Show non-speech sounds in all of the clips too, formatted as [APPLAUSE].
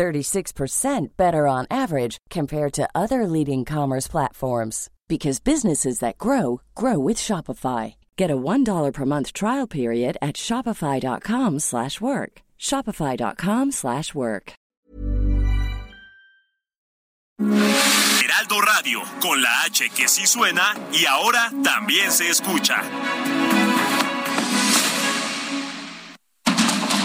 36% better on average compared to other leading commerce platforms because businesses that grow grow with Shopify. Get a $1 per month trial period at shopify.com/work. shopify.com/work. Heraldo Radio con la H que sí suena y ahora también se escucha.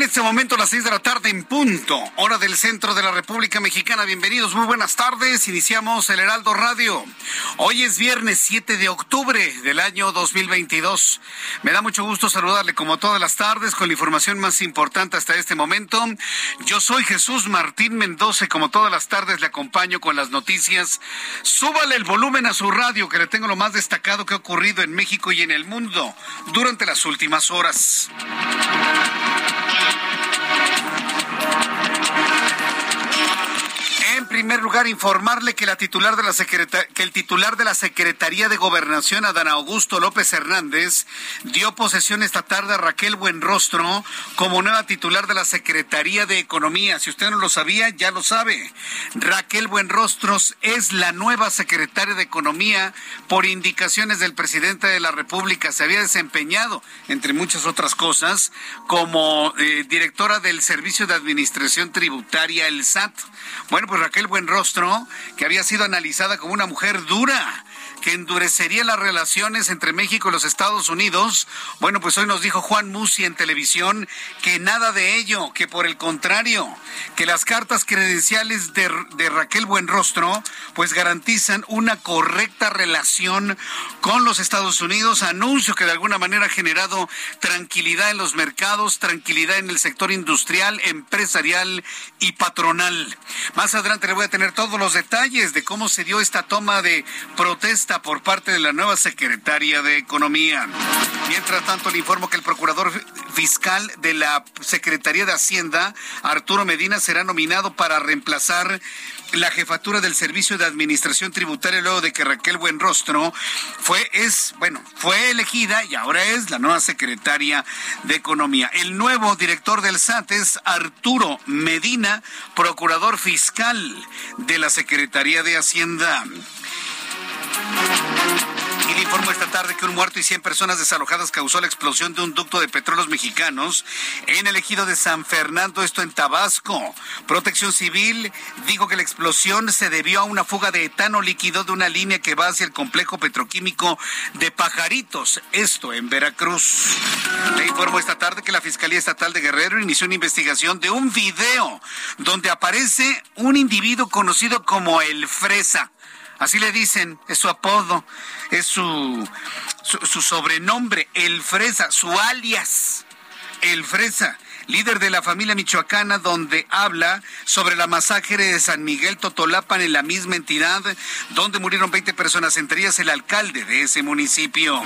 En este momento las seis de la tarde en punto, hora del centro de la República Mexicana. Bienvenidos, muy buenas tardes. Iniciamos el Heraldo Radio. Hoy es viernes 7 de octubre del año 2022. Me da mucho gusto saludarle como todas las tardes con la información más importante hasta este momento. Yo soy Jesús Martín Mendoza y como todas las tardes le acompaño con las noticias. Súbale el volumen a su radio que le tengo lo más destacado que ha ocurrido en México y en el mundo durante las últimas horas. Primer lugar, informarle que, la titular de la que el titular de la Secretaría de Gobernación, Adán Augusto López Hernández, dio posesión esta tarde a Raquel Buenrostro como nueva titular de la Secretaría de Economía. Si usted no lo sabía, ya lo sabe. Raquel Buenrostros es la nueva secretaria de Economía por indicaciones del presidente de la República. Se había desempeñado, entre muchas otras cosas, como eh, directora del Servicio de Administración Tributaria, el SAT. Bueno, pues Raquel Buenrostro, que había sido analizada como una mujer dura, que endurecería las relaciones entre México y los Estados Unidos. Bueno, pues hoy nos dijo Juan Musi en televisión que nada de ello, que por el contrario, que las cartas credenciales de, de Raquel Buenrostro pues garantizan una correcta relación con los Estados Unidos, anuncio que de alguna manera ha generado tranquilidad en los mercados, tranquilidad en el sector industrial, empresarial y patronal. Más adelante le voy a tener todos los detalles de cómo se dio esta toma de protesta por parte de la nueva secretaria de Economía. Mientras tanto, le informo que el procurador fiscal de la Secretaría de Hacienda, Arturo Medina, será nominado para reemplazar la jefatura del Servicio de Administración Tributaria luego de que Raquel Buenrostro fue es bueno, fue elegida y ahora es la nueva secretaria de Economía. El nuevo director del SAT es Arturo Medina, procurador fiscal de la Secretaría de Hacienda. Y le informo esta tarde que un muerto y 100 personas desalojadas causó la explosión de un ducto de petróleos mexicanos en el ejido de San Fernando, esto en Tabasco. Protección Civil dijo que la explosión se debió a una fuga de etano líquido de una línea que va hacia el complejo petroquímico de Pajaritos, esto en Veracruz. Le informo esta tarde que la Fiscalía Estatal de Guerrero inició una investigación de un video donde aparece un individuo conocido como el Fresa Así le dicen, es su apodo, es su, su, sobrenombre, el Fresa, su alias, el Fresa líder de la familia michoacana, donde habla sobre la masacre de San Miguel Totolapan en la misma entidad, donde murieron 20 personas, entre ellas el alcalde de ese municipio.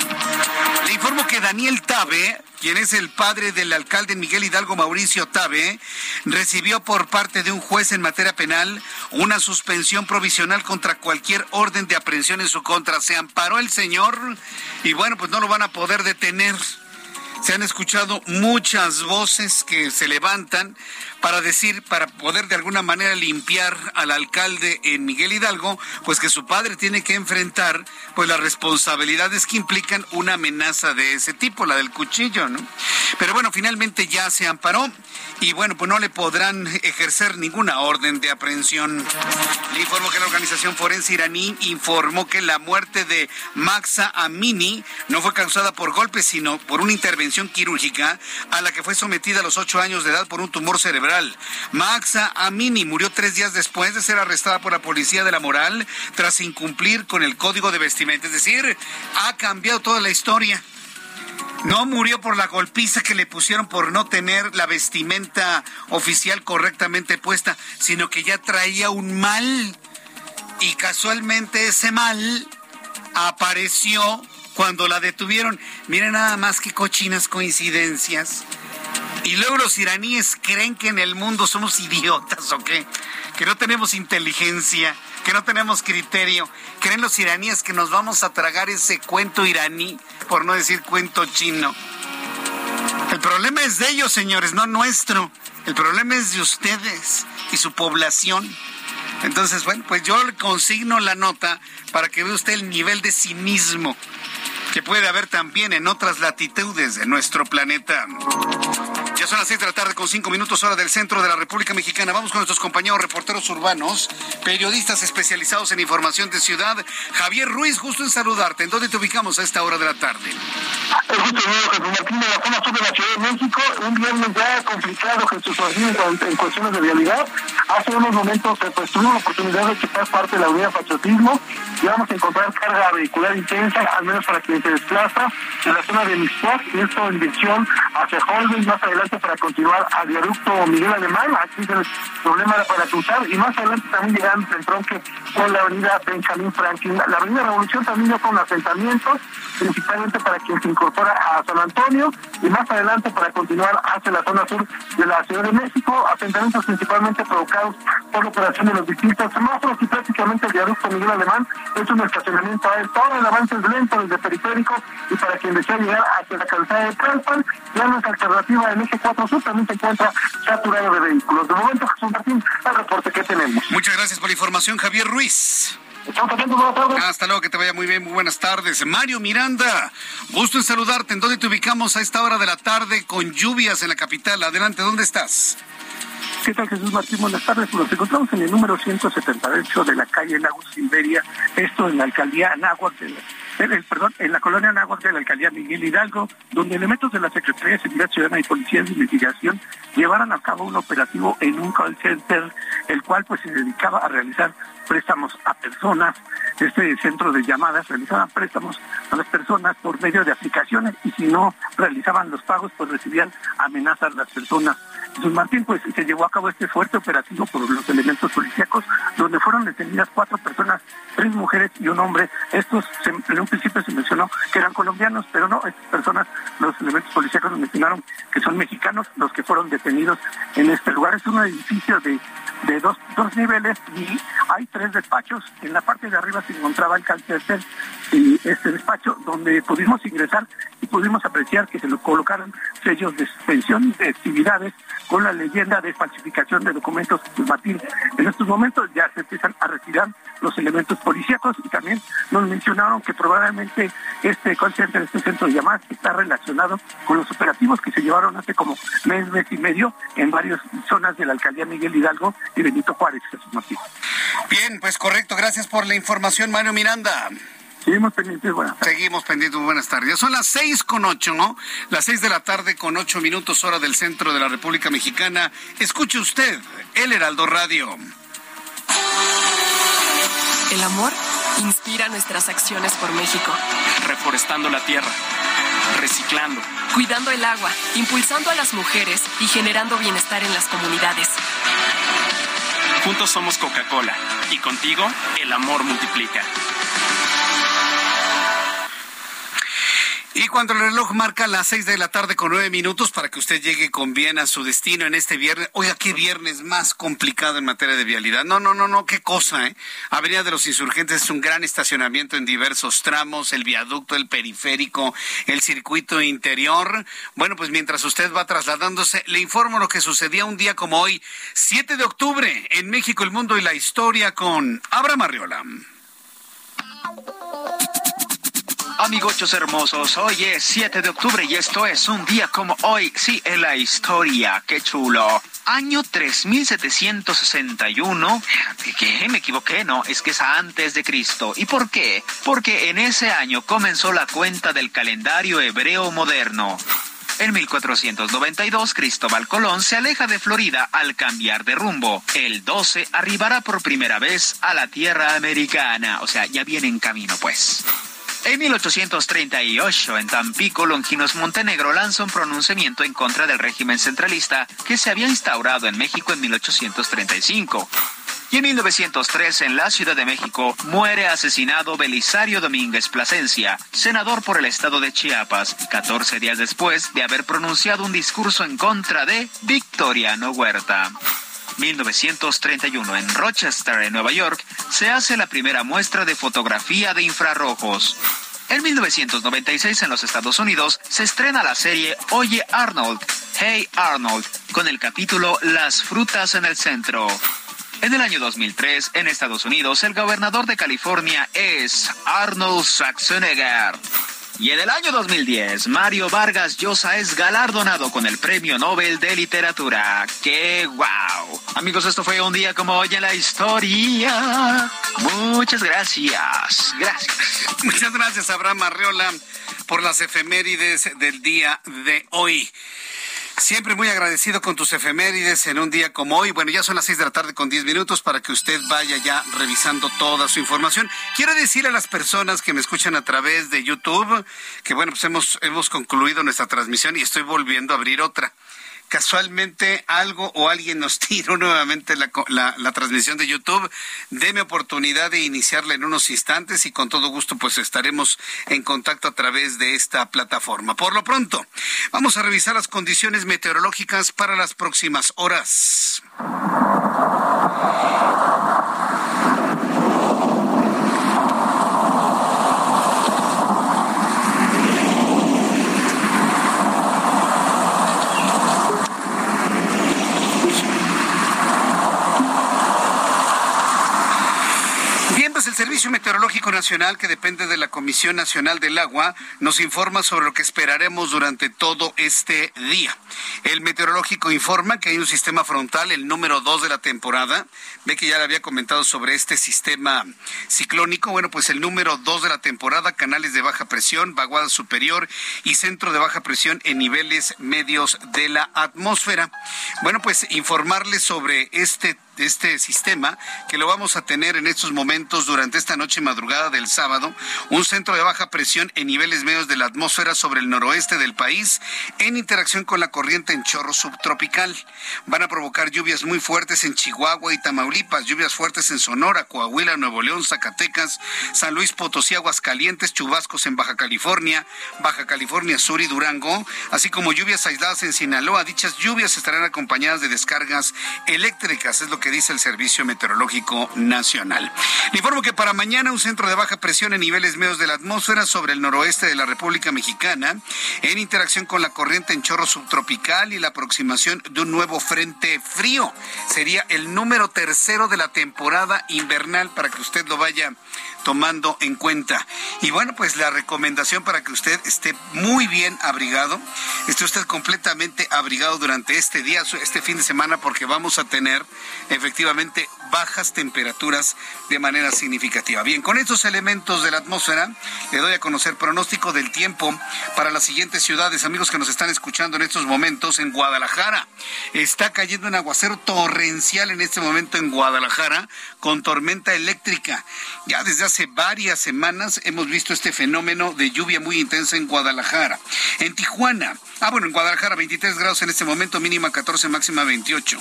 Le informo que Daniel Tabe, quien es el padre del alcalde Miguel Hidalgo Mauricio Tabe, recibió por parte de un juez en materia penal una suspensión provisional contra cualquier orden de aprehensión en su contra. Se amparó el señor y bueno, pues no lo van a poder detener. Se han escuchado muchas voces que se levantan para decir, para poder de alguna manera limpiar al alcalde en Miguel Hidalgo, pues que su padre tiene que enfrentar pues las responsabilidades que implican una amenaza de ese tipo, la del cuchillo, ¿no? Pero bueno, finalmente ya se amparó y bueno, pues no le podrán ejercer ninguna orden de aprehensión. Le informo que la organización forense iraní informó que la muerte de Maxa Amini no fue causada por golpes, sino por una intervención quirúrgica a la que fue sometida a los ocho años de edad por un tumor cerebral. Maxa Amini murió tres días después de ser arrestada por la policía de la moral tras incumplir con el código de vestimenta. Es decir, ha cambiado toda la historia. No murió por la golpiza que le pusieron por no tener la vestimenta oficial correctamente puesta, sino que ya traía un mal. Y casualmente ese mal apareció cuando la detuvieron. Miren nada más que cochinas coincidencias. Y luego los iraníes creen que en el mundo somos idiotas o qué, que no tenemos inteligencia, que no tenemos criterio. Creen los iraníes que nos vamos a tragar ese cuento iraní, por no decir cuento chino. El problema es de ellos, señores, no nuestro. El problema es de ustedes y su población. Entonces, bueno, pues yo consigno la nota para que vea usted el nivel de cinismo que puede haber también en otras latitudes de nuestro planeta. Ya son las seis de la tarde con cinco minutos hora del centro de la República Mexicana. Vamos con nuestros compañeros reporteros urbanos, periodistas especializados en información de ciudad. Javier Ruiz, gusto en saludarte. ¿En dónde te ubicamos a esta hora de la tarde? El gusto Jesús Martín, de la zona sur de la Ciudad de México. Un viernes ya complicado, Jesús Martín, en cuestiones de vialidad. Hace unos momentos pues, tuvimos la oportunidad de quitar parte de la unidad de patriotismo y vamos a encontrar carga vehicular intensa, al menos para quien se desplaza en la zona de Mixpac, y esto en dirección hacia Holmes, más adelante para continuar al viaducto Miguel Alemán, aquí el problema era para cruzar, y más adelante también llegando en tronque con la avenida Benjamin Franklin. La avenida Revolución también ya con asentamientos, principalmente para quien se incorpora a San Antonio, y más adelante para continuar hacia la zona sur de la Ciudad de México, asentamientos principalmente provocados por la operación de los distintos semáforos y prácticamente el viaducto Miguel Alemán es un estacionamiento a todo el avance es lento desde periférico y para quien desea llegar hacia la calzada de Tlalpan, ya no es alternativa en eje 4 sur también se encuentra saturado de vehículos. De momento, Jesús Martín, el reporte que tenemos. Muchas gracias por la información, Javier Ruiz. Hasta luego, que te vaya muy bien, muy buenas tardes. Mario Miranda, gusto en saludarte. ¿En dónde te ubicamos a esta hora de la tarde con lluvias en la capital? Adelante, ¿dónde estás? ¿Qué tal Jesús Martín? Buenas tardes. Nos encontramos en el número 178 de la calle Lagos Siberia, esto en la alcaldía Anáhuac, de la, perdón, en la colonia Anáhuac de la alcaldía Miguel Hidalgo, donde elementos de la Secretaría de Seguridad Ciudadana y Policía de Investigación llevaron a cabo un operativo en un call center, el cual pues se dedicaba a realizar préstamos a personas. Este centro de llamadas realizaban préstamos a las personas por medio de aplicaciones y si no realizaban los pagos pues recibían amenazas las personas. Jesús Martín, pues se llevó a cabo este fuerte operativo por los elementos policíacos, donde fueron detenidas cuatro personas, tres mujeres y un hombre. Estos, en un principio se mencionó que eran colombianos, pero no, estas personas, los elementos policíacos mencionaron que son mexicanos los que fueron detenidos en este lugar. Es un edificio de, de dos, dos niveles y hay tres despachos. En la parte de arriba se encontraba el cárcel y este despacho donde pudimos ingresar y pudimos apreciar que se lo colocaron sellos de suspensión de actividades con la leyenda de falsificación de documentos Martín. En estos momentos ya se empiezan a retirar los elementos policíacos y también nos mencionaron que probablemente este call este centro de llamadas, está relacionado con los operativos que se llevaron hace como mes, mes y medio en varias zonas de la alcaldía Miguel Hidalgo y Benito Juárez, Jesús Martín. Bien, pues correcto, gracias por la información, Mario Miranda. Seguimos pendientes, buenas tardes. Seguimos pendientes, buenas tardes. Son las seis con ocho, ¿no? Las seis de la tarde con ocho minutos hora del centro de la República Mexicana. Escuche usted, El Heraldo Radio. El amor inspira nuestras acciones por México. Reforestando la tierra, reciclando, cuidando el agua, impulsando a las mujeres y generando bienestar en las comunidades. Juntos somos Coca-Cola y contigo el amor multiplica. Y cuando el reloj marca las seis de la tarde con nueve minutos para que usted llegue con bien a su destino en este viernes. Oiga, qué viernes más complicado en materia de vialidad. No, no, no, no, qué cosa, ¿eh? Avenida de los Insurgentes es un gran estacionamiento en diversos tramos, el viaducto, el periférico, el circuito interior. Bueno, pues mientras usted va trasladándose, le informo lo que sucedía un día como hoy, 7 de octubre, en México, el mundo y la historia con Abraham Arriola. Amigochos hermosos, hoy es 7 de octubre y esto es un día como hoy, sí, en la historia, qué chulo. Año 3761, ¿qué? Me equivoqué, no, es que es antes de Cristo. ¿Y por qué? Porque en ese año comenzó la cuenta del calendario hebreo moderno. En 1492, Cristóbal Colón se aleja de Florida al cambiar de rumbo. El 12 arribará por primera vez a la tierra americana. O sea, ya viene en camino, pues. En 1838, en Tampico, Longinos Montenegro lanza un pronunciamiento en contra del régimen centralista que se había instaurado en México en 1835. Y en 1903, en la Ciudad de México, muere asesinado Belisario Domínguez Plasencia, senador por el estado de Chiapas, 14 días después de haber pronunciado un discurso en contra de Victoriano Huerta. 1931 en Rochester, en Nueva York, se hace la primera muestra de fotografía de infrarrojos. En 1996 en los Estados Unidos se estrena la serie Oye Arnold, Hey Arnold, con el capítulo Las frutas en el centro. En el año 2003, en Estados Unidos, el gobernador de California es Arnold Schwarzenegger. Y en el año 2010, Mario Vargas Llosa es galardonado con el Premio Nobel de Literatura. ¡Qué guau! Amigos, esto fue un día como hoy en la historia. Muchas gracias. Gracias. [LAUGHS] Muchas gracias, Abraham Arreola, por las efemérides del día de hoy. Siempre muy agradecido con tus efemérides en un día como hoy. Bueno, ya son las seis de la tarde con diez minutos para que usted vaya ya revisando toda su información. Quiero decir a las personas que me escuchan a través de YouTube que, bueno, pues hemos, hemos concluido nuestra transmisión y estoy volviendo a abrir otra casualmente algo o alguien nos [LAUGHS] tiró nuevamente la, transmisión de YouTube, déme oportunidad de iniciarla en unos instantes y con todo gusto pues estaremos en contacto a través de esta plataforma. Por lo pronto, vamos a revisar las condiciones meteorológicas para las próximas horas. El Servicio Meteorológico Nacional, que depende de la Comisión Nacional del Agua, nos informa sobre lo que esperaremos durante todo este día. El meteorológico informa que hay un sistema frontal, el número dos de la temporada. Ve que ya le había comentado sobre este sistema ciclónico. Bueno, pues el número dos de la temporada, canales de baja presión, vaguada superior y centro de baja presión en niveles medios de la atmósfera. Bueno, pues informarles sobre este de este sistema que lo vamos a tener en estos momentos durante esta noche madrugada del sábado, un centro de baja presión en niveles medios de la atmósfera sobre el noroeste del país en interacción con la corriente en chorro subtropical. Van a provocar lluvias muy fuertes en Chihuahua y Tamaulipas, lluvias fuertes en Sonora, Coahuila, Nuevo León, Zacatecas, San Luis Potosí, Aguascalientes, chubascos en Baja California, Baja California Sur y Durango, así como lluvias aisladas en Sinaloa. Dichas lluvias estarán acompañadas de descargas eléctricas, es lo que que dice el Servicio Meteorológico Nacional. Le informo que para mañana un centro de baja presión en niveles medios de la atmósfera sobre el noroeste de la República Mexicana, en interacción con la corriente en chorro subtropical y la aproximación de un nuevo frente frío. Sería el número tercero de la temporada invernal para que usted lo vaya tomando en cuenta. Y bueno, pues la recomendación para que usted esté muy bien abrigado, esté usted completamente abrigado durante este día, este fin de semana, porque vamos a tener efectivamente bajas temperaturas de manera significativa. Bien, con estos elementos de la atmósfera, le doy a conocer pronóstico del tiempo para las siguientes ciudades. Amigos que nos están escuchando en estos momentos en Guadalajara, está cayendo un aguacero torrencial en este momento en Guadalajara con tormenta eléctrica. Ya desde hace varias semanas hemos visto este fenómeno de lluvia muy intensa en Guadalajara. En Tijuana, ah bueno, en Guadalajara 23 grados en este momento, mínima 14, máxima 28.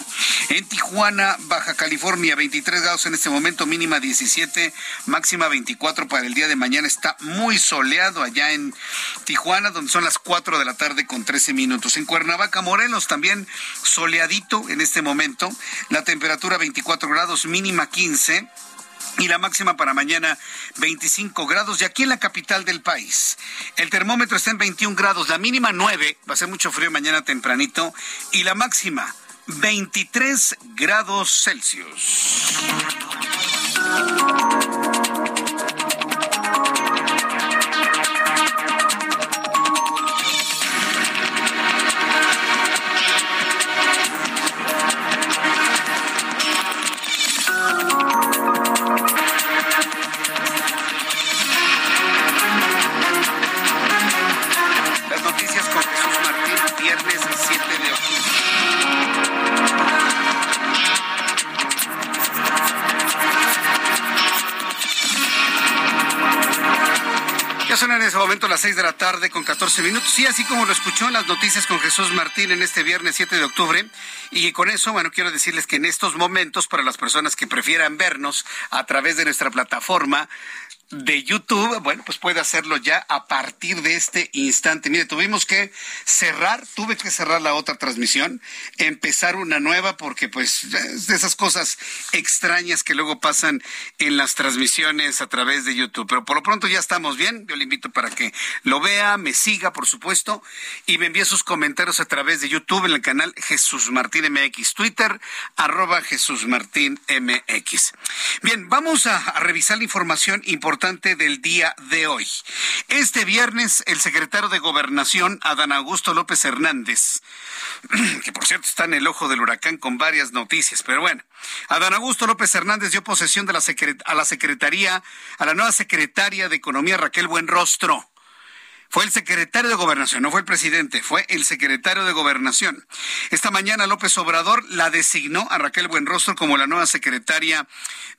En Tijuana Baja California, 23 grados en este momento, mínima 17, máxima 24 para el día de mañana. Está muy soleado allá en Tijuana, donde son las 4 de la tarde con 13 minutos. En Cuernavaca, Morelos, también soleadito en este momento. La temperatura 24 grados, mínima 15 y la máxima para mañana 25 grados. Y aquí en la capital del país, el termómetro está en 21 grados, la mínima 9, va a ser mucho frío mañana tempranito, y la máxima 23 grados Celsius. Las 6 de la tarde con 14 minutos. Sí, así como lo escuchó en las noticias con Jesús Martín en este viernes 7 de octubre. Y con eso, bueno, quiero decirles que en estos momentos, para las personas que prefieran vernos a través de nuestra plataforma, de YouTube, bueno, pues puede hacerlo ya a partir de este instante. Mire, tuvimos que cerrar, tuve que cerrar la otra transmisión, empezar una nueva porque pues es de esas cosas extrañas que luego pasan en las transmisiones a través de YouTube. Pero por lo pronto ya estamos bien. Yo le invito para que lo vea, me siga, por supuesto, y me envíe sus comentarios a través de YouTube en el canal Jesús Martín MX, Twitter, arroba Jesús Martín MX. Bien, vamos a, a revisar la información importante del día de hoy. Este viernes, el secretario de Gobernación, Adán Augusto López Hernández, [CLEARS THROAT] que por cierto está en el ojo del huracán con varias noticias, pero bueno, Adán Augusto López Hernández dio posesión de la a la secretaría, a la nueva secretaria de Economía, Raquel Buenrostro. Fue el secretario de Gobernación, no fue el presidente, fue el secretario de Gobernación. Esta mañana López Obrador la designó a Raquel Buenrostro como la nueva secretaria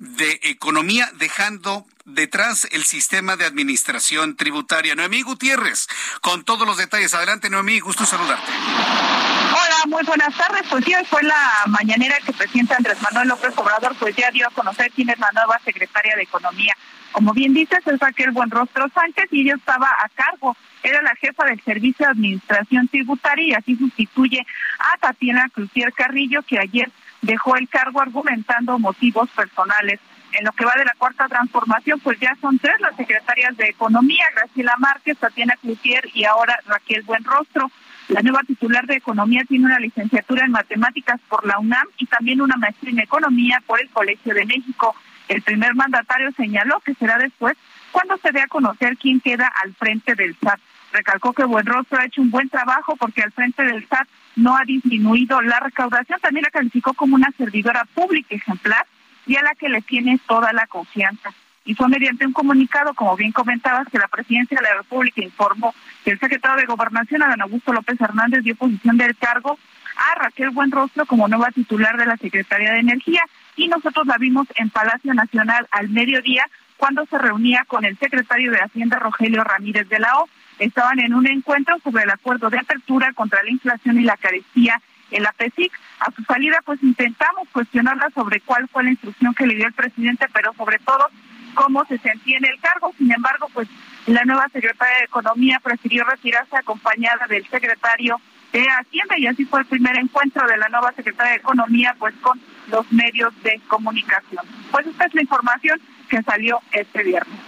de Economía, dejando detrás el sistema de administración tributaria. Noemí Gutiérrez, con todos los detalles. Adelante, Noemí, gusto saludarte. Hola, muy buenas tardes. Pues sí, fue la mañanera que el presidente Andrés Manuel López Obrador pues ya dio a conocer quién es la nueva secretaria de Economía. Como bien dices, es Raquel Buenrostro Sánchez y ella estaba a cargo, era la jefa del Servicio de Administración Tributaria y así sustituye a Tatiana Crucier Carrillo, que ayer dejó el cargo argumentando motivos personales. En lo que va de la cuarta transformación, pues ya son tres las secretarias de Economía, Graciela Márquez, Tatiana Crucier y ahora Raquel Buenrostro. La nueva titular de Economía tiene una licenciatura en Matemáticas por la UNAM y también una maestría en Economía por el Colegio de México. El primer mandatario señaló que será después cuando se dé a conocer quién queda al frente del SAT. Recalcó que Buenrostro ha hecho un buen trabajo porque al frente del SAT no ha disminuido la recaudación. También la calificó como una servidora pública ejemplar y a la que le tiene toda la confianza. Y fue mediante un comunicado, como bien comentabas, que la presidencia de la República informó que el secretario de Gobernación, Adán Augusto López Hernández, dio posición del cargo a Raquel Buenrostro como nueva titular de la Secretaría de Energía y nosotros la vimos en Palacio Nacional al mediodía cuando se reunía con el secretario de Hacienda Rogelio Ramírez de la O. Estaban en un encuentro sobre el acuerdo de apertura contra la inflación y la carestía en la PESIC. A su salida, pues intentamos cuestionarla sobre cuál fue la instrucción que le dio el presidente, pero sobre todo cómo se sentía en el cargo. Sin embargo, pues la nueva secretaria de Economía prefirió retirarse acompañada del secretario de Hacienda y así fue el primer encuentro de la nueva secretaria de Economía pues con los medios de comunicación. Pues esta es la información que salió este viernes.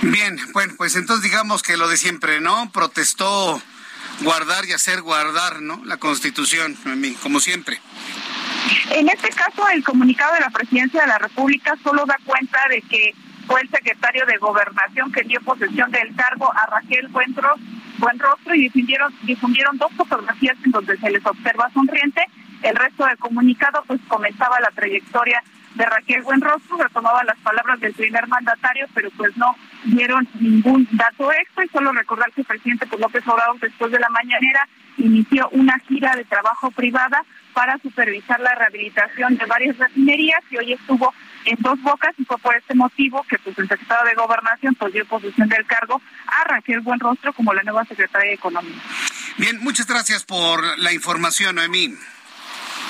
Bien, bueno, pues entonces digamos que lo de siempre, ¿no? Protestó guardar y hacer guardar, ¿no? La Constitución, como siempre. En este caso, el comunicado de la Presidencia de la República solo da cuenta de que fue el secretario de Gobernación que dio posesión del cargo a Raquel Buenrostro, Buenrostro y difundieron, difundieron dos fotografías en donde se les observa sonriente. El resto del comunicado pues comentaba la trayectoria de Raquel Buenrostro, retomaba las palabras del primer mandatario, pero pues no dieron ningún dato extra y solo recordar que el presidente pues, López Obrador después de la mañanera inició una gira de trabajo privada para supervisar la rehabilitación de varias refinerías y hoy estuvo en dos bocas y fue por este motivo que pues, el secretario de Gobernación pues, dio posición del cargo a Raquel Buenrostro como la nueva secretaria de Economía. Bien, muchas gracias por la información, Noemí.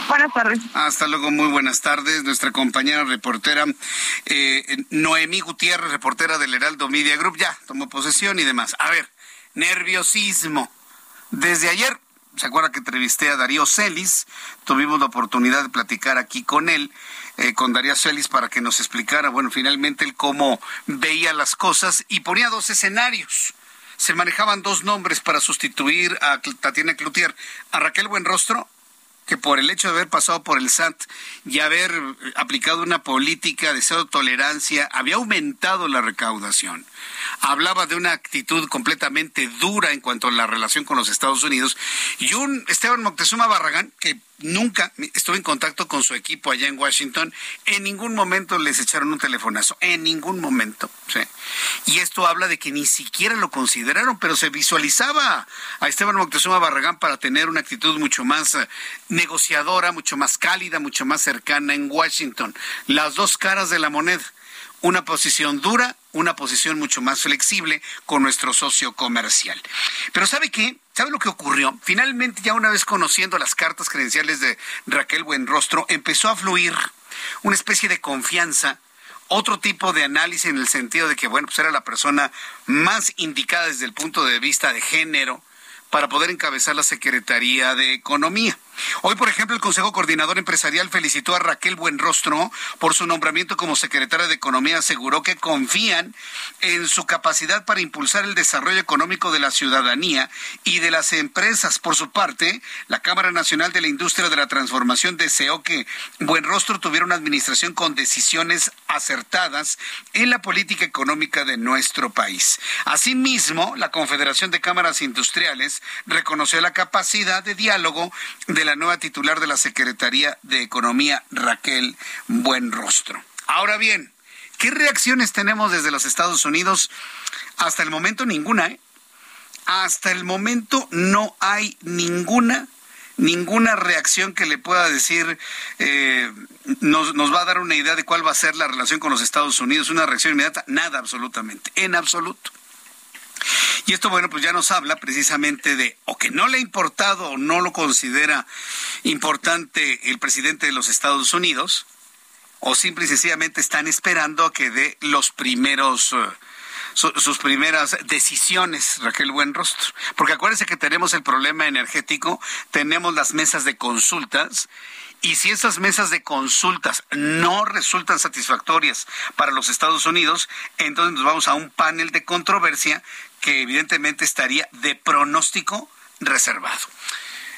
Buenas tardes. Hasta luego, muy buenas tardes. Nuestra compañera reportera eh, Noemí Gutiérrez, reportera del Heraldo Media Group, ya tomó posesión y demás. A ver, nerviosismo. Desde ayer, ¿se acuerda que entrevisté a Darío Celis? Tuvimos la oportunidad de platicar aquí con él. Eh, con Darío Celis para que nos explicara, bueno, finalmente él cómo veía las cosas y ponía dos escenarios se manejaban dos nombres para sustituir a Tatiana Cloutier, a Raquel Buenrostro que por el hecho de haber pasado por el SAT y haber aplicado una política de cero tolerancia, había aumentado la recaudación. Hablaba de una actitud completamente dura en cuanto a la relación con los Estados Unidos. Y un Esteban Moctezuma Barragán, que nunca estuve en contacto con su equipo allá en Washington, en ningún momento les echaron un telefonazo, en ningún momento. Y esto habla de que ni siquiera lo consideraron, pero se visualizaba a Esteban Moctezuma Barragán para tener una actitud mucho más eh, negociadora, mucho más cálida, mucho más cercana en Washington. Las dos caras de la moneda una posición dura, una posición mucho más flexible con nuestro socio comercial. Pero ¿sabe qué? ¿Sabe lo que ocurrió? Finalmente, ya una vez conociendo las cartas credenciales de Raquel Buenrostro, empezó a fluir una especie de confianza otro tipo de análisis en el sentido de que, bueno, pues era la persona más indicada desde el punto de vista de género para poder encabezar la Secretaría de Economía. Hoy, por ejemplo, el Consejo Coordinador Empresarial felicitó a Raquel Buenrostro por su nombramiento como secretaria de Economía. Aseguró que confían en su capacidad para impulsar el desarrollo económico de la ciudadanía y de las empresas. Por su parte, la Cámara Nacional de la Industria de la Transformación deseó que Buenrostro tuviera una administración con decisiones acertadas en la política económica de nuestro país. Asimismo, la Confederación de Cámaras Industriales reconoció la capacidad de diálogo de la nueva titular de la Secretaría de Economía, Raquel Buenrostro. Ahora bien, ¿qué reacciones tenemos desde los Estados Unidos? Hasta el momento ninguna, ¿eh? Hasta el momento no hay ninguna ninguna reacción que le pueda decir eh, nos, nos, va a dar una idea de cuál va a ser la relación con los Estados Unidos, una reacción inmediata, nada absolutamente, en absoluto. Y esto, bueno, pues ya nos habla precisamente de o que no le ha importado o no lo considera importante el presidente de los Estados Unidos, o simple y sencillamente están esperando a que dé los primeros... Eh, sus primeras decisiones, Raquel Buenrostro. Porque acuérdense que tenemos el problema energético, tenemos las mesas de consultas y si esas mesas de consultas no resultan satisfactorias para los Estados Unidos, entonces nos vamos a un panel de controversia que evidentemente estaría de pronóstico reservado.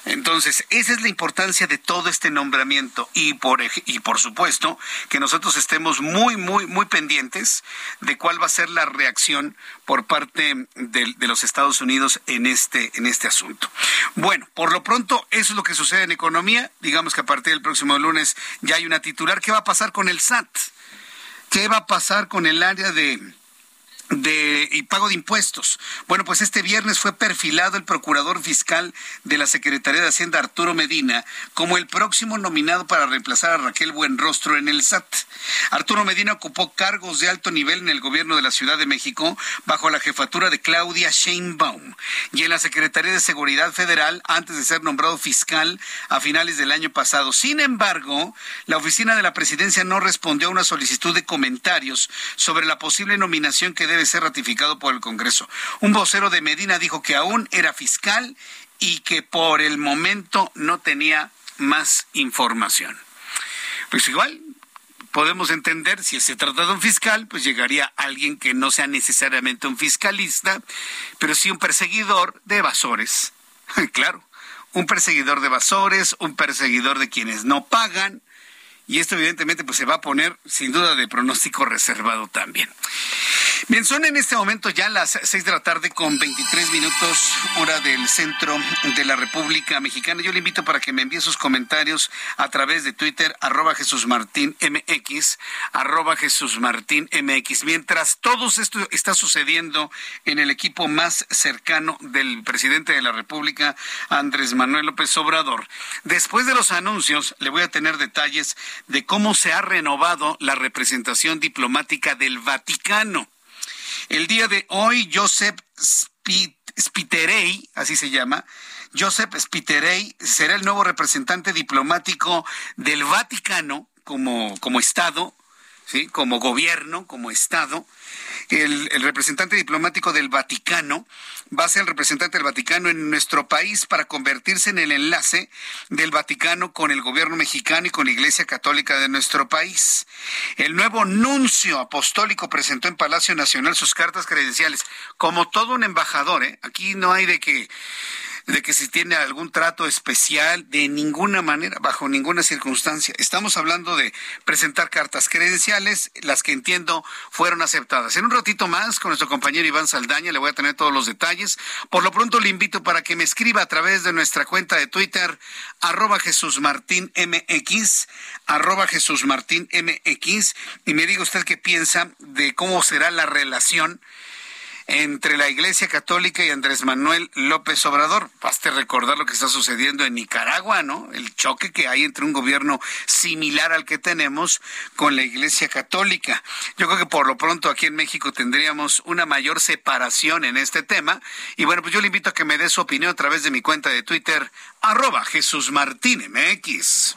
Entonces, esa es la importancia de todo este nombramiento y por, y por supuesto que nosotros estemos muy, muy, muy pendientes de cuál va a ser la reacción por parte de, los Estados Unidos en este, en este asunto. Bueno, por lo pronto, eso es lo que sucede en economía. Digamos que a partir del próximo lunes ya hay una titular. ¿Qué va a pasar con el SAT? ¿Qué va a pasar con el área de de y pago de impuestos. Bueno, pues este viernes fue perfilado el procurador fiscal de la Secretaría de Hacienda Arturo Medina como el próximo nominado para reemplazar a Raquel Buenrostro en el SAT. Arturo Medina ocupó cargos de alto nivel en el gobierno de la Ciudad de México bajo la jefatura de Claudia Sheinbaum y en la Secretaría de Seguridad Federal antes de ser nombrado fiscal a finales del año pasado. Sin embargo, la oficina de la presidencia no respondió a una solicitud de comentarios sobre la posible nominación que debe ser ratificado por el Congreso. Un vocero de Medina dijo que aún era fiscal y que por el momento no tenía más información. Pues igual, podemos entender, si se trata de un fiscal, pues llegaría alguien que no sea necesariamente un fiscalista, pero sí un perseguidor de evasores. [LAUGHS] claro, un perseguidor de evasores, un perseguidor de quienes no pagan, y esto evidentemente pues se va a poner sin duda de pronóstico reservado también. Bien, son en este momento ya las seis de la tarde con 23 minutos hora del centro de la República Mexicana. Yo le invito para que me envíe sus comentarios a través de Twitter, arroba Jesús Martín MX, arroba Jesús Martín MX. Mientras todo esto está sucediendo en el equipo más cercano del presidente de la República, Andrés Manuel López Obrador. Después de los anuncios, le voy a tener detalles de cómo se ha renovado la representación diplomática del Vaticano. El día de hoy, Joseph Spiterey, así se llama, Joseph Spiterey será el nuevo representante diplomático del Vaticano como, como Estado, como gobierno, como Estado. El, el, representante diplomático del Vaticano va a ser el representante del Vaticano en nuestro país para convertirse en el enlace del Vaticano con el gobierno mexicano y con la Iglesia Católica de nuestro país. El nuevo nuncio apostólico presentó en Palacio Nacional sus cartas credenciales. Como todo un embajador, ¿eh? aquí no hay de que de que si tiene algún trato especial, de ninguna manera, bajo ninguna circunstancia. Estamos hablando de presentar cartas credenciales, las que entiendo fueron aceptadas. En un ratito más, con nuestro compañero Iván Saldaña, le voy a tener todos los detalles. Por lo pronto le invito para que me escriba a través de nuestra cuenta de Twitter, arroba Jesús Martín MX, arroba Jesús Martín MX, y me diga usted qué piensa de cómo será la relación entre la Iglesia Católica y Andrés Manuel López Obrador. Baste recordar lo que está sucediendo en Nicaragua, ¿no? El choque que hay entre un gobierno similar al que tenemos con la Iglesia Católica. Yo creo que por lo pronto aquí en México tendríamos una mayor separación en este tema. Y bueno, pues yo le invito a que me dé su opinión a través de mi cuenta de Twitter, arroba Jesús Martín MX.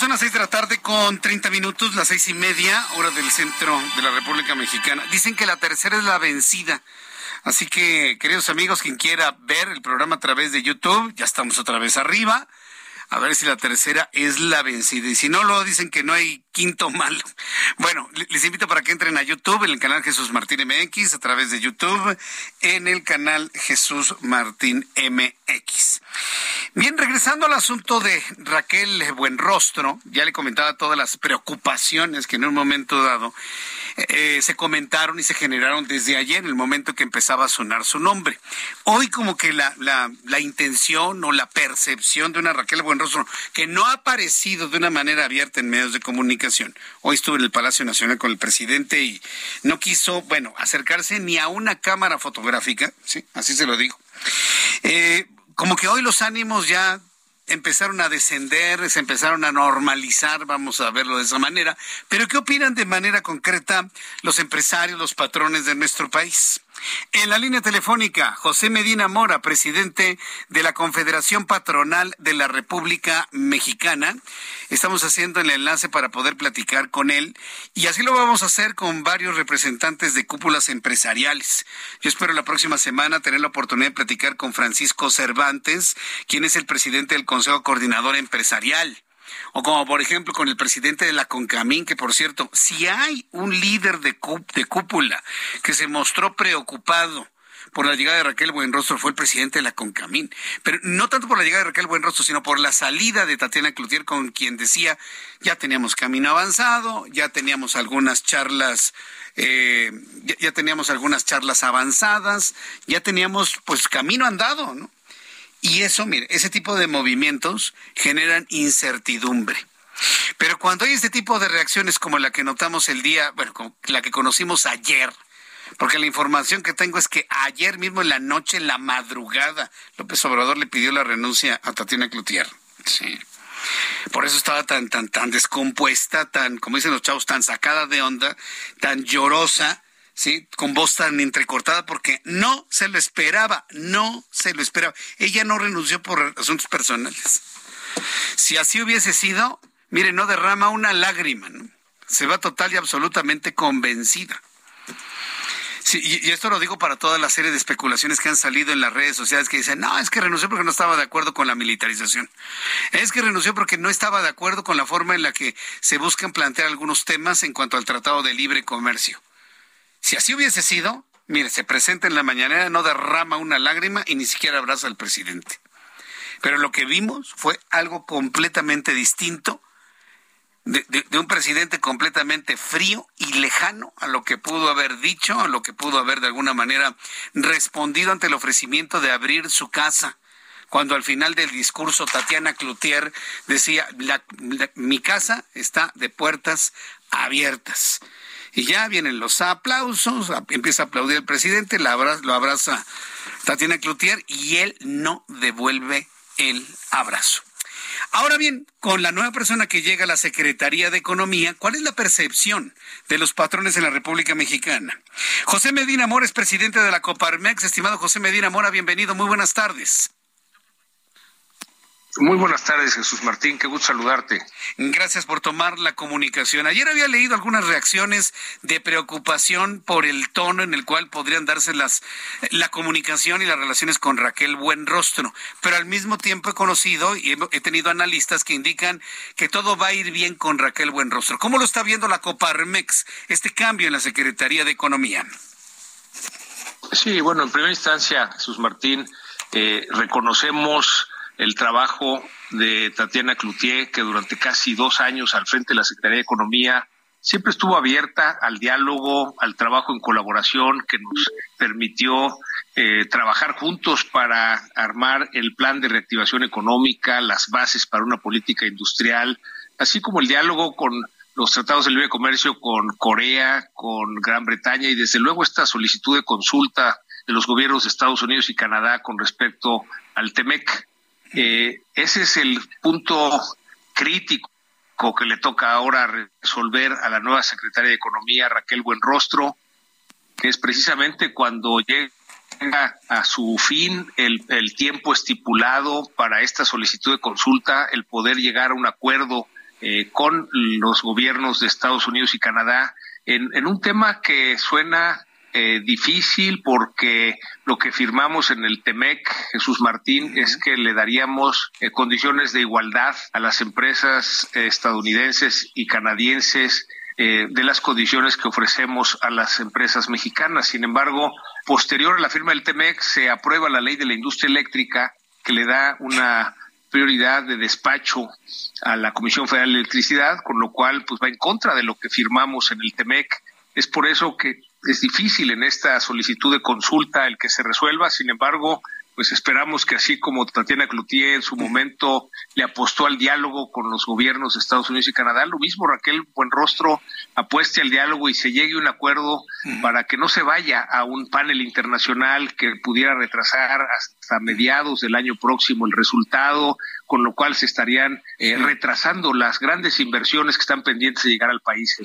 son las seis de la tarde con 30 minutos, las seis y media, hora del centro de la República Mexicana. Dicen que la tercera es la vencida. Así que, queridos amigos, quien quiera ver el programa a través de YouTube, ya estamos otra vez arriba. A ver si la tercera es la vencida. Y si no, luego dicen que no hay quinto malo. [LAUGHS] Bueno, le- les invito para que entren a YouTube, en el canal Jesús Martín MX, a través de YouTube, en el canal Jesús Martín MX. Bien, regresando al asunto de Raquel Buenrostro, ya le comentaba todas las preocupaciones que en un momento dado eh, se comentaron y se generaron desde ayer, en el momento que empezaba a sonar su nombre. Hoy como que la, la, intención o la percepción de una Raquel Buenrostro, que no ha aparecido de una manera abierta en medios de comunicación. Hoy estuve en el Palacio Nacional con el presidente y no quiso, bueno, acercarse ni a una cámara fotográfica, sí, así se lo digo. Eh, como que hoy los ánimos ya empezaron a descender, se empezaron a normalizar, vamos a verlo de esa manera. Pero ¿qué opinan de manera concreta los empresarios, los patrones de nuestro país? En la línea telefónica, José Medina Mora, presidente de la Confederación Patronal de la República Mexicana. Estamos haciendo el enlace para poder platicar con él y así lo vamos a hacer con varios representantes de cúpulas empresariales. Yo espero la próxima semana tener la oportunidad de platicar con Francisco Cervantes, quien es el presidente del Consejo Coordinador Empresarial. O como por ejemplo con el presidente de la CONCAMIN, que por cierto, si hay un líder de, de cúpula que se mostró preocupado por la llegada de Raquel Buenrostro fue el presidente de la CONCAMIN. Pero no tanto por la llegada de Raquel Buenrostro, sino por la salida de Tatiana Cloutier, con quien decía, ya teníamos camino avanzado, ya teníamos algunas charlas, eh, ya, ya teníamos algunas charlas avanzadas, ya teníamos pues camino andado, ¿no? Y eso, mire, ese tipo de movimientos generan incertidumbre. Pero cuando hay este tipo de reacciones como la que notamos el día, bueno, la que conocimos ayer, porque la información que tengo es que ayer mismo en la noche, en la madrugada, López Obrador le pidió la renuncia a Tatiana Cloutier. Sí. Por eso estaba tan, tan, tan descompuesta, tan, como dicen los chavos, tan sacada de onda, tan llorosa, ¿sí? Con voz tan entrecortada, porque no se lo esperaba, no se lo esperaba. Ella no renunció por asuntos personales. Si así hubiese sido, mire, no derrama una lágrima, ¿no? Se va total y absolutamente convencida. Y, esto lo digo para toda la serie de especulaciones que han salido en las redes sociales que dicen, no, es que renunció porque no estaba de acuerdo con la militarización. Es que renunció porque no estaba de acuerdo con la forma en la que se buscan plantear algunos temas en cuanto al Tratado de Libre Comercio. Si así hubiese sido, mire, se presenta en la mañanera, no derrama una lágrima y ni siquiera abraza al presidente. Pero lo que vimos fue algo completamente distinto de, un presidente completamente frío y lejano a lo que pudo haber dicho, a lo que pudo haber de alguna manera respondido ante el ofrecimiento de abrir su casa. Cuando al final del discurso Tatiana Cloutier decía, mi casa está de puertas abiertas. Y ya vienen los aplausos, empieza a aplaudir el presidente, lo abraza Tatiana Cloutier y él no devuelve el abrazo. Ahora bien, con la nueva persona que llega a la Secretaría de Economía, ¿cuál es la percepción de los patrones en la República Mexicana? José Medina Mora es presidente de la Coparmex. Estimado José Medina Mora, bienvenido. Muy buenas tardes. Muy buenas tardes, Jesús Martín. Qué gusto saludarte. Gracias por tomar la comunicación. Ayer había leído algunas reacciones de preocupación por el tono en el cual podrían darse las, la comunicación y las relaciones con Raquel Buenrostro. Pero al mismo tiempo he conocido y he, tenido analistas que indican que todo va a ir bien con Raquel Buenrostro. ¿Cómo lo está viendo la Coparmex, este cambio en la Secretaría de Economía? Sí, bueno, en primera instancia, Jesús Martín, eh, reconocemos el trabajo de Tatiana Cloutier, que durante casi dos años al frente de la Secretaría de Economía siempre estuvo abierta al diálogo, al trabajo en colaboración que nos permitió eh, trabajar juntos para armar el plan de reactivación económica, las bases para una política industrial, así como el diálogo con los tratados de libre comercio con Corea, con Gran Bretaña y desde luego esta solicitud de consulta de los gobiernos de Estados Unidos y Canadá con respecto al TEMEC. Eh, ese es el punto crítico que le toca ahora resolver a la nueva secretaria de Economía, Raquel Buenrostro, que es precisamente cuando llega a su fin el, tiempo estipulado para esta solicitud de consulta, el poder llegar a un acuerdo eh, con los gobiernos de Estados Unidos y Canadá en, en un tema que suena eh, difícil porque lo que firmamos en el TEMEC, Jesús Martín, es que le daríamos eh, condiciones de igualdad a las empresas eh, estadounidenses y canadienses de las condiciones que ofrecemos a las empresas mexicanas. Sin embargo, posterior a la firma del TEMEC se aprueba la ley de la industria eléctrica que le da una prioridad de despacho a la Comisión Federal de Electricidad, con lo cual pues va en contra de lo que firmamos en el TEMEC. Es por eso que es difícil en esta solicitud de consulta el que se resuelva, sin embargo, pues esperamos que así como Tatiana Cloutier en su momento le apostó al diálogo con los gobiernos de Estados Unidos y Canadá, lo mismo Raquel Buenrostro apueste al diálogo y se llegue a un acuerdo para que no se vaya a un panel internacional que pudiera retrasar hasta mediados del año próximo el resultado, con lo cual se estarían eh, retrasando las grandes inversiones que están pendientes de llegar al país.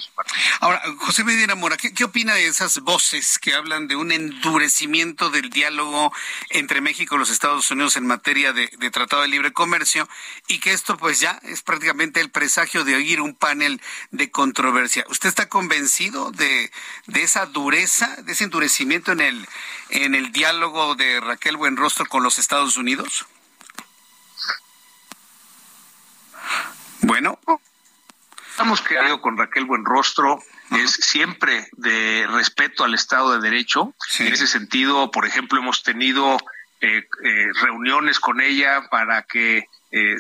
Ahora, José Medina Mora, ¿qué, opina de esas voces que hablan de un endurecimiento del diálogo entre México y los Estados Unidos en materia de, Tratado de Libre Comercio y que esto pues ya es prácticamente el presagio de oír un panel de controversia? ¿Usted está convencido de, de esa dureza, de ese endurecimiento en el, en el diálogo de Raquel Buenrostro con los Estados Unidos? Bueno. Estamos quedando con Raquel Buenrostro es siempre de respeto al Estado de Derecho. En ese sentido, por ejemplo, hemos tenido eh, eh, reuniones con ella para que eh,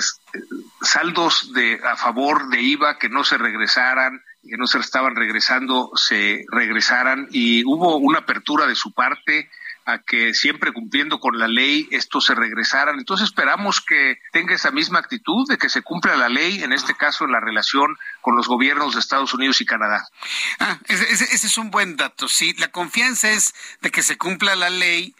saldos de a favor de IVA que no se regresaran, que no se estaban regresando, se regresaran y hubo una apertura de su parte a que siempre cumpliendo con la ley esto se regresaran. Entonces esperamos que tenga esa misma actitud de que se cumpla la ley, en este caso en la relación con los gobiernos de Estados Unidos y Canadá. Ah, ese, es un buen dato. Sí, la confianza es de que se cumpla la ley.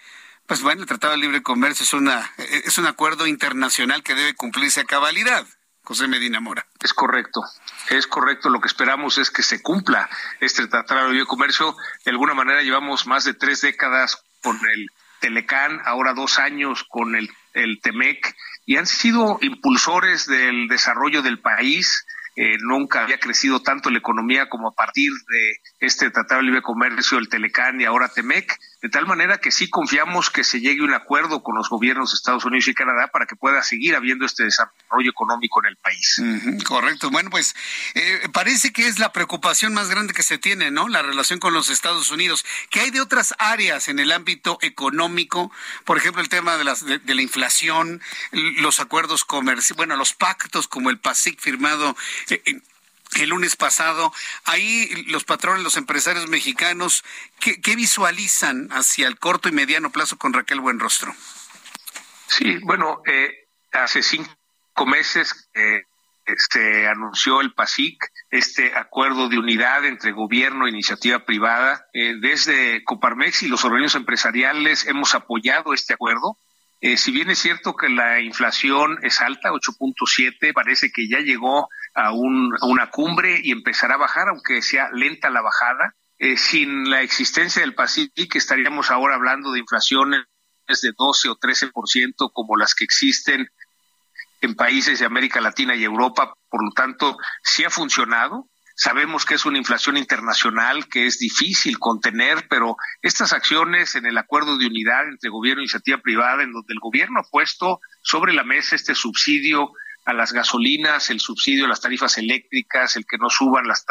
Pues bueno, el Tratado de Libre Comercio es, una, es un acuerdo internacional que debe cumplirse a cabalidad. José Medina Mora. Es correcto, es correcto. Lo que esperamos es que se cumpla este Tratado de Comercio. De alguna manera llevamos más de tres décadas con el Telecán, ahora dos años con el, el TEMEC, y han sido impulsores del desarrollo del país. eh, nunca había crecido tanto la economía como a partir de este Tratado de Libre Comercio, el Telecán y ahora Temec, de tal manera que sí confiamos que se llegue un acuerdo con los gobiernos de Estados Unidos y Canadá para que pueda seguir habiendo este desarrollo económico en el país. correcto. Bueno, pues eh, parece que es la preocupación más grande que se tiene, ¿no? La relación con los Estados Unidos. ¿Qué hay de otras áreas en el ámbito económico? Por ejemplo, el tema de, las, de, la inflación, los acuerdos comerciales, bueno, los pactos como el PASIC firmado. Eh, el lunes pasado. Ahí los patrones, los empresarios mexicanos, ¿qué, visualizan hacia el corto y mediano plazo con Raquel Buenrostro? Sí, bueno, eh, hace cinco meses eh, se anunció el PASIC, este acuerdo de unidad entre gobierno e iniciativa privada. Eh, desde Coparmex y los organismos empresariales hemos apoyado este acuerdo. Eh, si bien es cierto que la inflación es alta, 8.7, parece que ya llegó a, una cumbre y empezará a bajar, aunque sea lenta la bajada. Eh, sin la existencia del PASIC estaríamos ahora hablando de inflaciones de 12 o 13% como las que existen en países de América Latina y Europa. Por lo tanto, sí ha funcionado. Sabemos que es una inflación internacional que es difícil contener, pero estas acciones en el acuerdo de unidad entre gobierno e iniciativa privada, en donde el gobierno ha puesto sobre la mesa este subsidio a las gasolinas, el subsidio a las tarifas eléctricas, el que no suban las,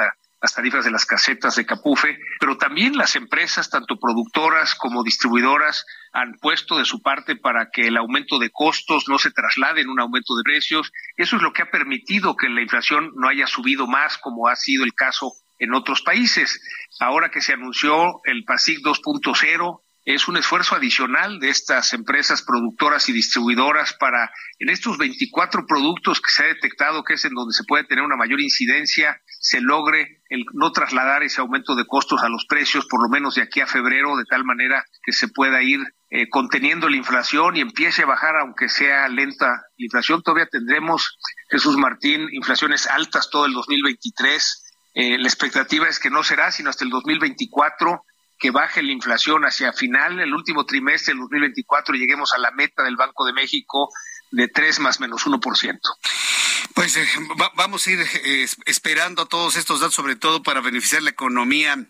las tarifas de las casetas de Capufe, pero también las empresas, tanto productoras como distribuidoras, han puesto de su parte para que el aumento de costos no se traslade en un aumento de precios. Eso es lo que ha permitido que la inflación no haya subido más, como ha sido el caso en otros países. Ahora que se anunció el PASIC 2.0, es un esfuerzo adicional de estas empresas productoras y distribuidoras para, en estos 24 productos que se ha detectado que es en donde se puede tener una mayor incidencia, se logre el no trasladar ese aumento de costos a los precios, por lo menos de aquí a febrero, de tal manera que se pueda ir eh, conteniendo la inflación y empiece a bajar, aunque sea lenta la inflación. Todavía tendremos, Jesús Martín, inflaciones altas todo el 2023. Eh, la expectativa es que no será sino hasta el 2024 que baje la inflación hacia final, el último trimestre del 2024, lleguemos a la meta del Banco de México de 3 más menos 1%. Pues eh, vamos a ir eh, esperando todos estos datos, sobre todo para beneficiar la economía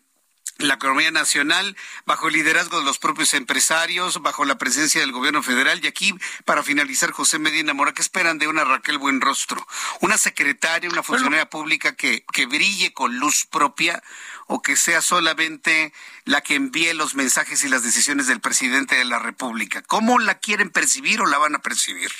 la economía nacional bajo el liderazgo de los propios empresarios, bajo la presencia del gobierno federal. Y aquí, para finalizar, José Medina Mora, ¿qué esperan de una Raquel Buenrostro? ¿Una secretaria, una funcionaria pública que, que brille con luz propia o que sea solamente la que envíe los mensajes y las decisiones del presidente de la República? ¿Cómo la quieren percibir o la van a percibir?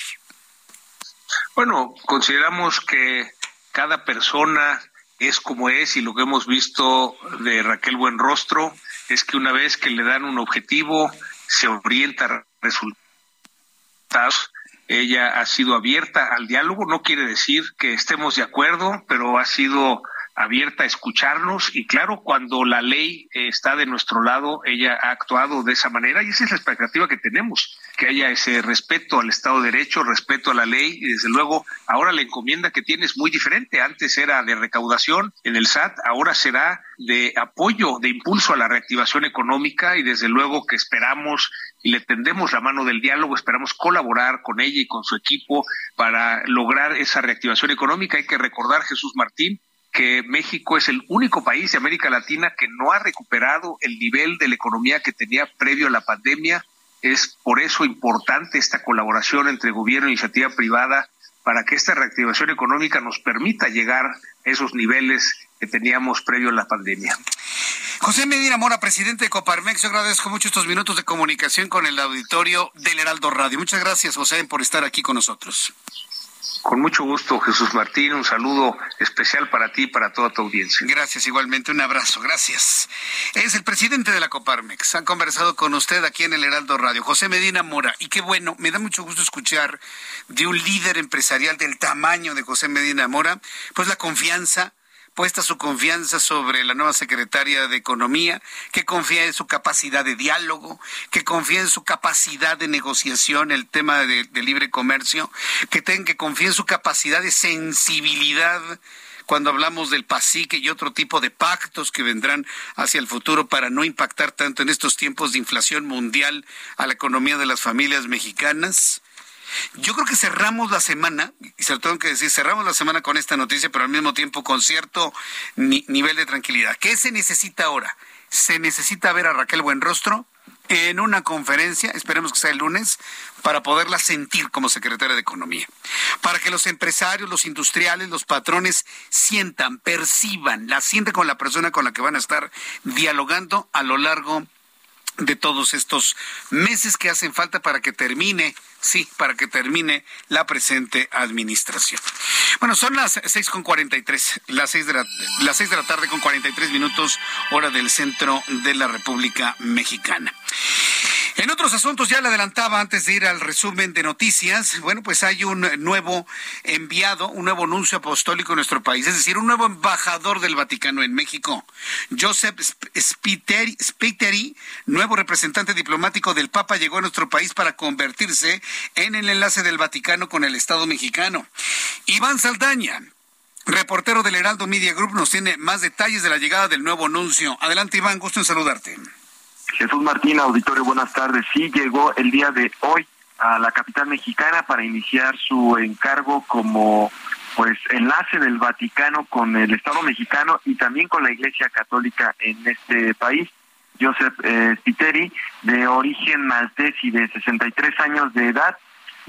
Bueno, consideramos que cada persona es como es y lo que hemos visto de Raquel Buenrostro es que una vez que le dan un objetivo, se orienta a resultados. Ella ha sido abierta al diálogo, no quiere decir que estemos de acuerdo, pero ha sido abierta a escucharnos y claro, cuando la ley eh, está de nuestro lado, ella ha actuado de esa manera y esa es la expectativa que tenemos, que haya ese respeto al Estado de Derecho, respeto a la ley y desde luego ahora la encomienda que tiene es muy diferente. Antes era de recaudación en el SAT, ahora será de apoyo, de impulso a la reactivación económica y desde luego que esperamos y le tendemos la mano del diálogo, esperamos colaborar con ella y con su equipo para lograr esa reactivación económica. Hay que recordar, Jesús Martín, que México es el único país de América Latina que no ha recuperado el nivel de la economía que tenía previo a la pandemia. Es por eso importante esta colaboración entre gobierno e iniciativa privada para que esta reactivación económica nos permita llegar a esos niveles que teníamos previo a la pandemia. José Medina Mora, presidente de Coparmex, yo agradezco mucho estos minutos de comunicación con el auditorio del Heraldo Radio. Muchas gracias, José, por estar aquí con nosotros. Con mucho gusto, Jesús Martín. Un saludo especial para ti y para toda tu audiencia. Gracias, igualmente. Un abrazo. Gracias. Es el presidente de la Coparmex. Han conversado con usted aquí en el Heraldo Radio, José Medina Mora. Y qué bueno, me da mucho gusto escuchar de un líder empresarial del tamaño de José Medina Mora, pues la confianza puesta su confianza sobre la nueva secretaria de Economía, que confía en su capacidad de diálogo, que confía en su capacidad de negociación, el tema de, libre comercio, que, ten, que confía en su capacidad de sensibilidad cuando hablamos del pasique y otro tipo de pactos que vendrán hacia el futuro para no impactar tanto en estos tiempos de inflación mundial a la economía de las familias mexicanas. Yo creo que cerramos la semana, y se lo tengo que decir, cerramos la semana con esta noticia, pero al mismo tiempo con cierto nivel de tranquilidad. ¿Qué se necesita ahora? Se necesita ver a Raquel Buenrostro en una conferencia, esperemos que sea el lunes, para poderla sentir como secretaria de Economía. Para que los empresarios, los industriales, los patrones sientan, perciban, la sienten con la persona con la que van a estar dialogando a lo largo de todos estos meses que hacen falta para que termine, sí, para que termine la presente administración. Bueno, son las seis con cuarenta y tres, las seis de la, las seis de la tarde con cuarenta y tres minutos, hora del centro de la República Mexicana. En otros asuntos, ya le adelantaba antes de ir al resumen de noticias, bueno, pues hay un nuevo enviado, un nuevo anuncio apostólico en nuestro país, es decir, un nuevo embajador del Vaticano en México. Joseph Spiteri, nuevo representante diplomático del Papa, llegó a nuestro país para convertirse en el enlace del Vaticano con el Estado mexicano. Iván Saldaña, reportero del Heraldo Media Group, nos tiene más detalles de la llegada del nuevo anuncio. Adelante, Iván, gusto en saludarte. Jesús Martín, auditorio, buenas tardes. Sí, llegó el día de hoy a la capital mexicana para iniciar su encargo como pues enlace del Vaticano con el Estado mexicano y también con la Iglesia Católica en este país. Joseph eh, Spiteri, de origen maltés y de 63 años de edad,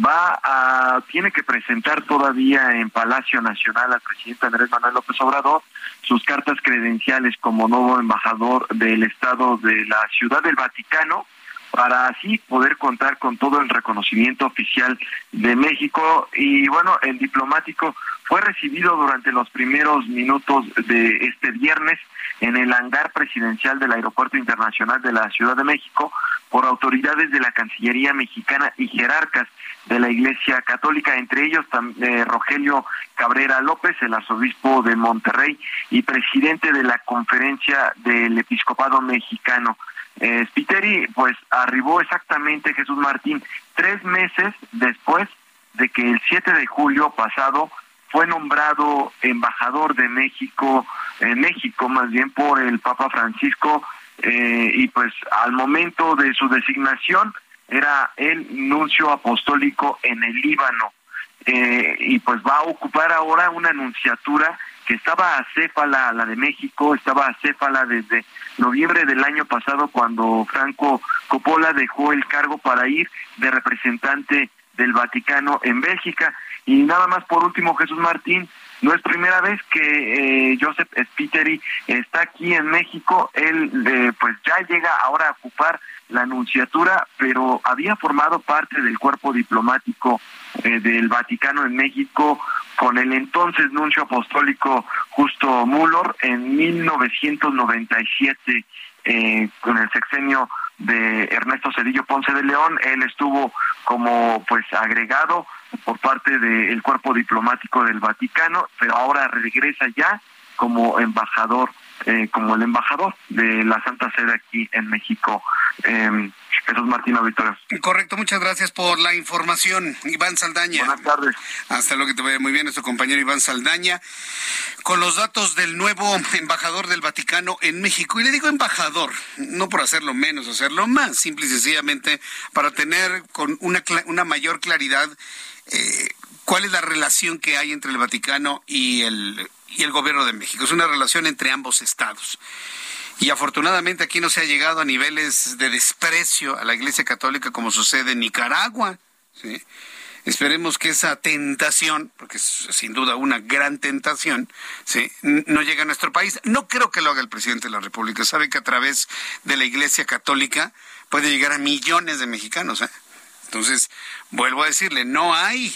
va a tiene que presentar todavía en Palacio Nacional al presidente Andrés Manuel López Obrador sus cartas credenciales como nuevo embajador del Estado de la Ciudad del Vaticano para así poder contar con todo el reconocimiento oficial de México. Y bueno, el diplomático fue recibido durante los primeros minutos de este viernes en el hangar presidencial del Aeropuerto Internacional de la Ciudad de México por autoridades de la Cancillería mexicana y jerarcas de la Iglesia Católica, entre ellos eh, Rogelio Cabrera López, el arzobispo de Monterrey y presidente de la Conferencia del Episcopado Mexicano. Eh, Spiteri, pues arribó exactamente Jesús Martín tres meses después de que el 7 de julio pasado fue nombrado embajador de México, en México más bien por el Papa Francisco, eh, y pues al momento de su designación era el nuncio apostólico en el Líbano. Eh, y pues va a ocupar ahora una anunciatura que estaba acéfala, la de México, estaba acéfala desde noviembre del año pasado cuando Franco Coppola dejó el cargo para ir de representante del Vaticano en Bélgica. Y nada más por último, Jesús Martín, no es primera vez que eh, Joseph Spiteri está aquí en México. Él eh, pues ya llega ahora a ocupar la anunciatura, pero había formado parte del cuerpo diplomático eh, del Vaticano en México con el entonces nuncio apostólico Justo Muller en 1997 con el sexenio de Ernesto Cedillo Ponce de León. Él estuvo como pues agregado por parte del cuerpo diplomático del Vaticano, pero ahora regresa ya como embajador, eh, como el embajador de la Santa Sede aquí en México. Eh, Jesús Martín Auditorio. Correcto, muchas gracias por la información, Iván Saldaña. Buenas tardes. Hasta luego, que te vaya muy bien, nuestro compañero Iván Saldaña, con los datos del nuevo embajador del Vaticano en México. Y le digo embajador, no por hacerlo menos, hacerlo más, simple y sencillamente para tener con una, una mayor claridad eh, cuál es la relación que hay entre el Vaticano y el, y el gobierno de México. Es una relación entre ambos estados. Y afortunadamente aquí no se ha llegado a niveles de desprecio a la Iglesia Católica como sucede en Nicaragua. Esperemos que esa tentación, porque es sin duda una gran tentación, ¿sí? no llegue a nuestro país. No creo que lo haga el presidente de la República. Sabe que a través de la Iglesia Católica puede llegar a millones de mexicanos. ¿eh? Entonces, vuelvo a decirle, no hay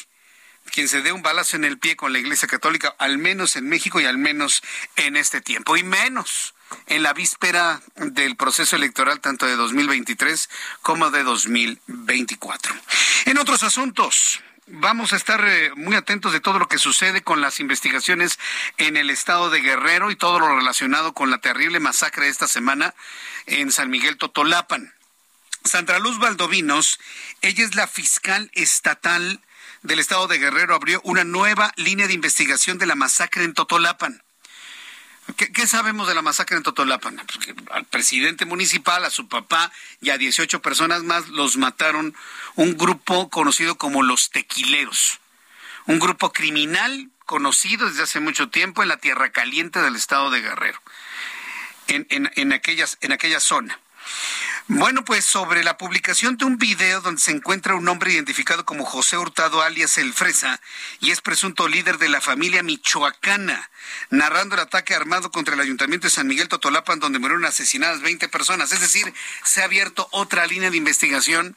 quien se dé un balazo en el pie con la Iglesia Católica, al menos en México y al menos en este tiempo, y menos en la víspera del proceso electoral tanto de 2023 como de 2024. En otros asuntos, vamos a estar eh, muy atentos de todo lo que sucede con las investigaciones en el estado de Guerrero y todo lo relacionado con la terrible masacre de esta semana en San Miguel Totolapan. Sandra Luz Valdovinos, ella es la fiscal estatal del estado de Guerrero, abrió una nueva línea de investigación de la masacre en Totolapan. ¿Qué, sabemos de la masacre en Totolapan? Porque al presidente municipal, a su papá y a 18 personas más los mataron un grupo conocido como los tequileros. Un grupo criminal conocido desde hace mucho tiempo en la tierra caliente del estado de Guerrero, en, en, aquellas, en aquella zona. Bueno, pues sobre la publicación de un video donde se encuentra un hombre identificado como José Hurtado alias El Fresa y es presunto líder de la familia michoacana, narrando el ataque armado contra el ayuntamiento de San Miguel Totolapan donde murieron asesinadas 20 personas. Es decir, se ha abierto otra línea de investigación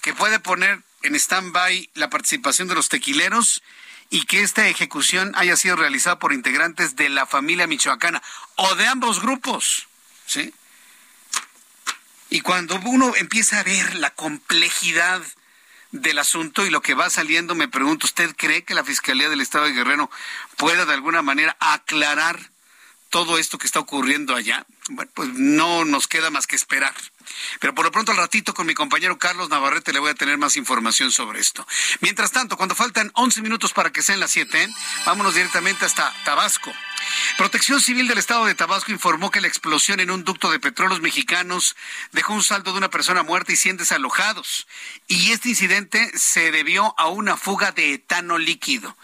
que puede poner en stand-by la participación de los tequileros y que esta ejecución haya sido realizada por integrantes de la familia michoacana o de ambos grupos. ¿Sí? Y cuando uno empieza a ver la complejidad del asunto y lo que va saliendo, me pregunto, ¿usted cree que la Fiscalía del Estado de Guerrero pueda de alguna manera aclarar todo esto que está ocurriendo allá? Bueno, pues no nos queda más que esperar. Pero por lo pronto al ratito con mi compañero Carlos Navarrete le voy a tener más información sobre esto. Mientras tanto, cuando faltan 11 minutos para que sean las 7, vámonos directamente hasta Tabasco. Protección Civil del Estado de Tabasco informó que la explosión en un ducto de petróleos mexicanos dejó un saldo de una persona muerta y 100 desalojados. Y este incidente se debió a una fuga de etano líquido.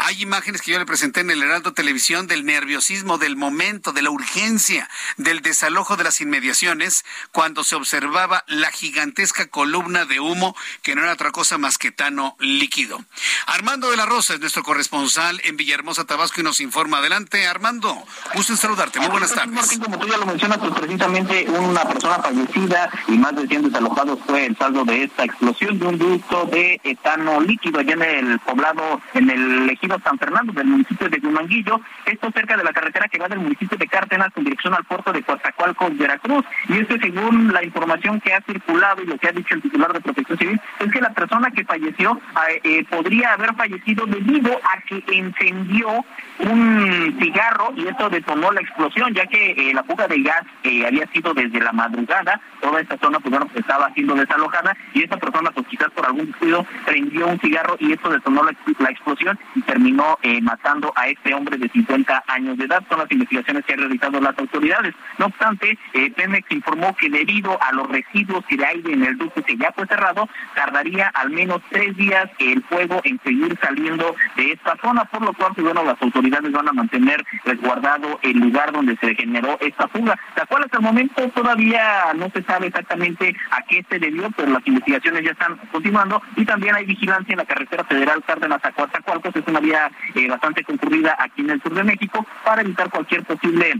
Hay imágenes que yo le presenté en el Heraldo Televisión del nerviosismo, del momento, de la urgencia, del desalojo de las inmediaciones, cuando se observaba la gigantesca columna de humo que no era otra cosa más que tano líquido. Armando de la Rosa es nuestro corresponsal en Villahermosa, Tabasco, y nos informa. Adelante, Armando. Gusto en saludarte. Muy buenas tardes. Martín, como tú ya lo mencionas, pues precisamente una persona fallecida y más de 100 desalojados fue el saldo de esta explosión de un ducto de etano líquido allá en el poblado, en el ejido San Fernando, del municipio de Gumanguillo, esto cerca de la carretera que va del municipio de Cárdenas en dirección al puerto de Coatzacoalcos, Veracruz. Y esto según la información que ha circulado y lo que ha dicho el titular de Protección Civil, es que la persona que falleció eh, eh, podría haber fallecido debido a que encendió un cigarro y esto detonó la explosión, ya que eh, la fuga de gas había sido desde la madrugada, toda esta zona pues estaba siendo desalojada y esta persona pues quizás por algún descuido prendió un cigarro y esto detonó la, la explosión y terminó eh, matando a este hombre de 50 años de edad. Son las investigaciones que han realizado las autoridades. No obstante, eh, Pemex informó que debido a los residuos que aire en el ducto que ya fue cerrado, tardaría al menos tres días el fuego en seguir saliendo de esta zona, por lo cual, pues, bueno, las autoridades van a mantener resguardado el lugar donde se generó esta fuga, la cual hasta el momento todavía no se sabe exactamente a qué se debió, pero las investigaciones ya están continuando y también hay vigilancia en la carretera federal Cárdenas a Coatzacoalcos, es una eh, bastante concurrida aquí en el sur de México para evitar cualquier posible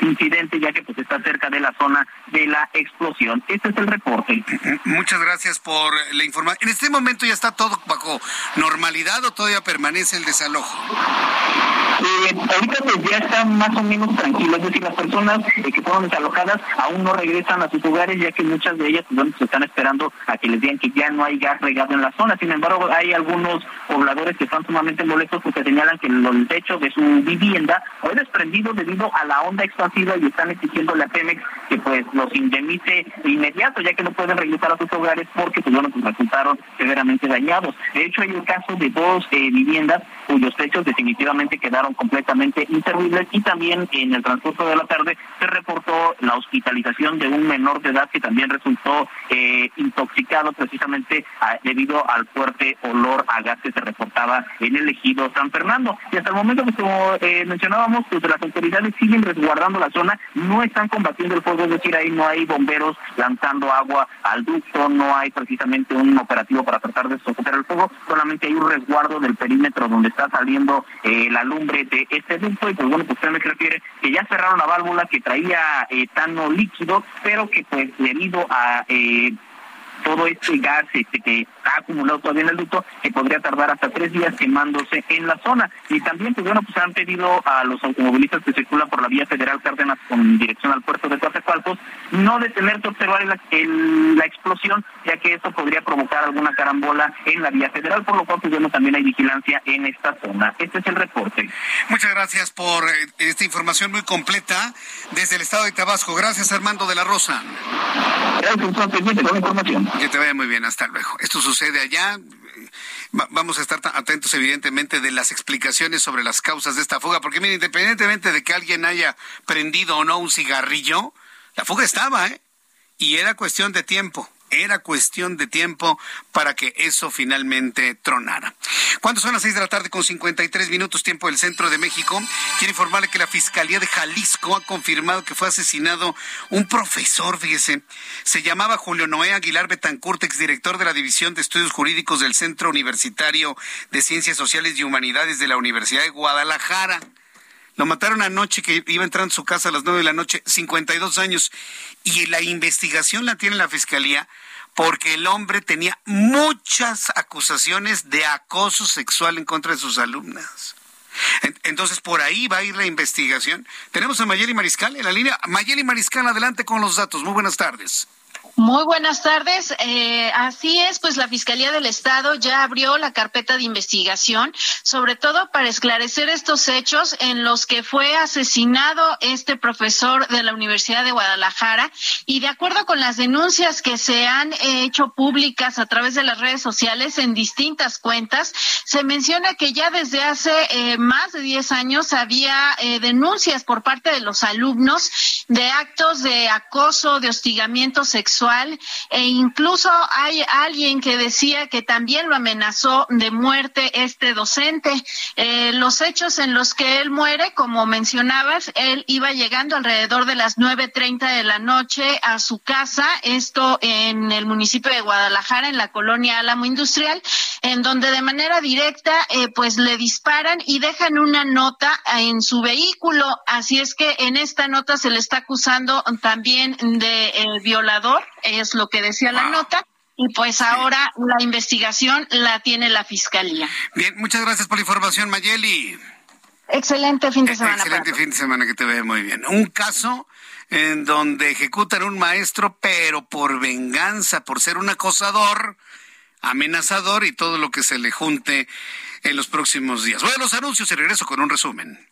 incidente ya que pues está cerca de la zona de la explosión. Este es el reporte. Muchas gracias por la información. En este momento ya está todo bajo normalidad o todavía permanece el desalojo. Eh, ahorita pues ya está más o menos tranquilo, es decir, las personas eh, que fueron desalojadas aún no regresan a sus hogares ya que muchas de ellas pues, se están esperando a que les digan que ya no hay gas regado en la zona. Sin embargo, hay algunos pobladores que están sumamente molestos porque señalan que el techo de su vivienda fue desprendido debido a la onda expansiva y están exigiendo a Pemex que pues los indemnice de inmediato ya que no pueden regresar a sus hogares porque pues bueno pues resultaron severamente dañados. De hecho hay un caso de dos eh, viviendas cuyos techos definitivamente quedaron completamente inservibles y también en el transcurso de la tarde se reportó la hospitalización de un menor de edad que también resultó eh, intoxicado precisamente debido al fuerte olor a gas que se reportaba en el ejido San Fernando. Y hasta el momento, pues, como eh, mencionábamos, pues las autoridades siguen resguardando la zona, no están combatiendo el fuego, es decir, ahí no hay bomberos lanzando agua al ducto, no hay precisamente un operativo para tratar de sofocar el fuego, solamente hay un resguardo del perímetro donde está saliendo eh, la lumbre de este ducto y pues bueno, pues usted me refiere que ya cerraron la válvula que traía etano líquido, pero que pues debido a eh, todo este gas este, que ha acumulado todavía en el ducto, que podría tardar hasta tres días quemándose en la zona. Y también, pues bueno, pues han pedido a los automovilistas que circulan por la vía federal Cárdenas con dirección al puerto de Coatzacoalcos no detenerse a observar la, la explosión, ya que esto podría provocar alguna carambola en la vía federal, por lo cual, pues bueno, también hay vigilancia en esta zona. Este es el reporte. Muchas gracias por eh, esta información muy completa desde el estado de Tabasco. Gracias, Armando de la Rosa. Gracias, información. Que te vaya muy bien, hasta luego. Esto sucede allá. vamos a estar atentos, evidentemente, de las explicaciones sobre las causas de esta fuga, porque mire, independientemente de que alguien haya prendido o no un cigarrillo, la fuga estaba, ¿eh? Y era cuestión de tiempo era cuestión de tiempo para que eso finalmente tronara. Cuando son las seis de la tarde con 53 minutos tiempo del centro de México, quiero informarle que la Fiscalía de Jalisco ha confirmado que fue asesinado un profesor, fíjese, se llamaba Julio Noé Aguilar Betancourt, exdirector de la División de Estudios Jurídicos del Centro Universitario de Ciencias Sociales y Humanidades de la Universidad de Guadalajara. Lo mataron anoche que iba entrando a su casa a las nueve de la noche, 52 años. Y la investigación la tiene la fiscalía porque el hombre tenía muchas acusaciones de acoso sexual en contra de sus alumnas. Entonces, por ahí va a ir la investigación. Tenemos a Mayeli Mariscal en la línea. Mayeli Mariscal, adelante con los datos. Muy buenas tardes. Muy buenas tardes. Eh, así es, pues la Fiscalía del Estado ya abrió la carpeta de investigación, sobre todo para esclarecer estos hechos en los que fue asesinado este profesor de la Universidad de Guadalajara. Y de acuerdo con las denuncias que se han hecho públicas a través de las redes sociales en distintas cuentas, se menciona que ya desde hace eh, más de 10 años había eh, denuncias por parte de los alumnos de actos de acoso, de hostigamiento e incluso hay alguien que decía que también lo amenazó de muerte este docente. Eh, los hechos en los que él muere, como mencionabas, él iba llegando alrededor de las 9.30 de la noche a su casa, esto en el municipio de Guadalajara, en la colonia Álamo Industrial, en donde de manera directa eh, pues le disparan y dejan una nota en su vehículo. Así es que en esta nota se le está acusando también de eh, violador es lo que decía la nota. Y pues ahora la investigación la tiene la fiscalía. Bien, muchas gracias por la información, Mayeli. Excelente fin de semana. Excelente fin de semana que te ve muy bien. Un caso en donde ejecutan un maestro, pero por venganza, por ser un acosador, amenazador y todo lo que se le junte en los próximos días. Voy a los anuncios y regreso con un resumen.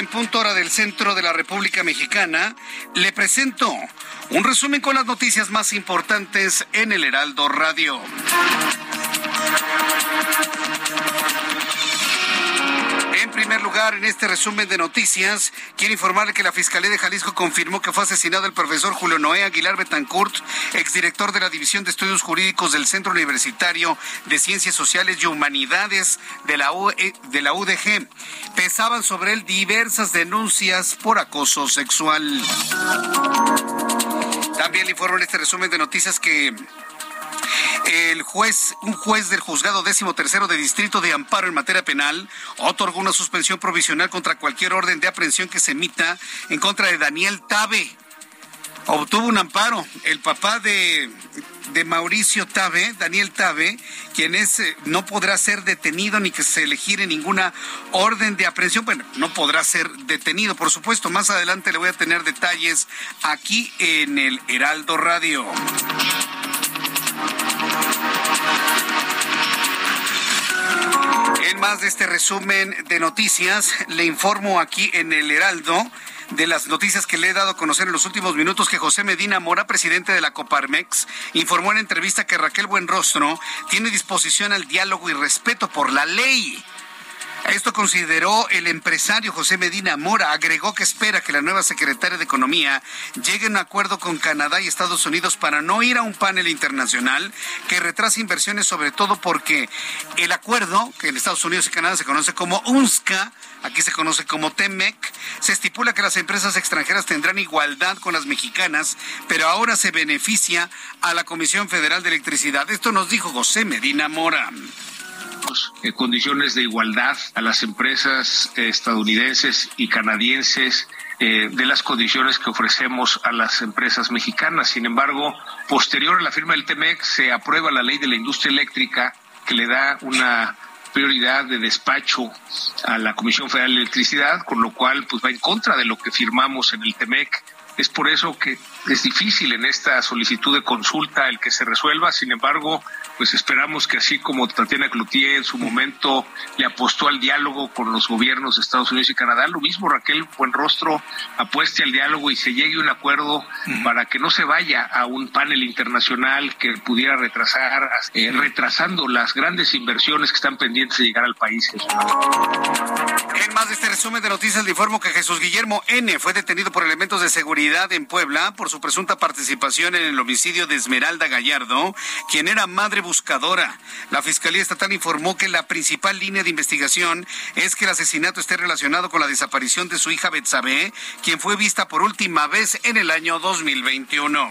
En punto hora del centro de la República Mexicana. Le presento un resumen con las noticias más importantes en el Heraldo Radio. En primer lugar, en este resumen de noticias, quiero informarle que la Fiscalía de Jalisco confirmó que fue asesinado el profesor Julio Noé Aguilar Betancourt, exdirector de la División de Estudios Jurídicos del Centro Universitario de Ciencias Sociales y Humanidades de la, e, de la UDG. Pesaban sobre él diversas denuncias por acoso sexual. También le informo en este resumen de noticias que el juez, un juez del juzgado décimo tercero de distrito de amparo en materia penal otorgó una suspensión provisional contra cualquier orden de aprehensión que se emita en contra de Daniel Tabe obtuvo un amparo. El papá de, de Mauricio Tabe, Daniel Tabe, quien es, eh, no podrá ser detenido ni que se elegir ninguna orden de aprehensión. Bueno, no podrá ser detenido, por supuesto. Más adelante le voy a tener detalles aquí en el Heraldo Radio. En más de este resumen de noticias, le informo aquí en el Heraldo de las noticias que le he dado a conocer en los últimos minutos que José Medina Mora, presidente de la Coparmex, informó en entrevista que Raquel Buenrostro tiene disposición al diálogo y respeto por la ley. Esto consideró el empresario José Medina Mora. Agregó que espera que la nueva secretaria de Economía llegue a un acuerdo con Canadá y Estados Unidos para no ir a un panel internacional que retrase inversiones, sobre todo porque el acuerdo, que en Estados Unidos y Canadá se conoce como UNSCA, aquí se conoce como TEMEC, se estipula que las empresas extranjeras tendrán igualdad con las mexicanas, pero ahora se beneficia a la Comisión Federal de Electricidad. Esto nos dijo José Medina Mora. Eh, condiciones de igualdad a las empresas eh, estadounidenses y canadienses eh, de las condiciones que ofrecemos a las empresas mexicanas. Sin embargo, posterior a la firma del TEMEC se aprueba la ley de la industria eléctrica que le da una prioridad de despacho a la Comisión Federal de Electricidad, con lo cual pues va en contra de lo que firmamos en el TEMEC. Es por eso que es difícil en esta solicitud de consulta el que se resuelva. Sin embargo, pues esperamos que así como Tatiana Cloutier en su momento le apostó al diálogo con los gobiernos de Estados Unidos y Canadá, lo mismo Raquel Buenrostro apueste al diálogo y se llegue a un acuerdo para que no se vaya a un panel internacional que pudiera retrasar, eh, retrasando las grandes inversiones que están pendientes de llegar al país. En más de este resumen de noticias le informo que Jesús Guillermo N. fue detenido por elementos de seguridad en Puebla por su presunta participación en el homicidio de Esmeralda Gallardo, quien era madre buscadora. La Fiscalía Estatal informó que la principal línea de investigación es que el asesinato esté relacionado con la desaparición de su hija Betsabe, quien fue vista por última vez en el año 2021.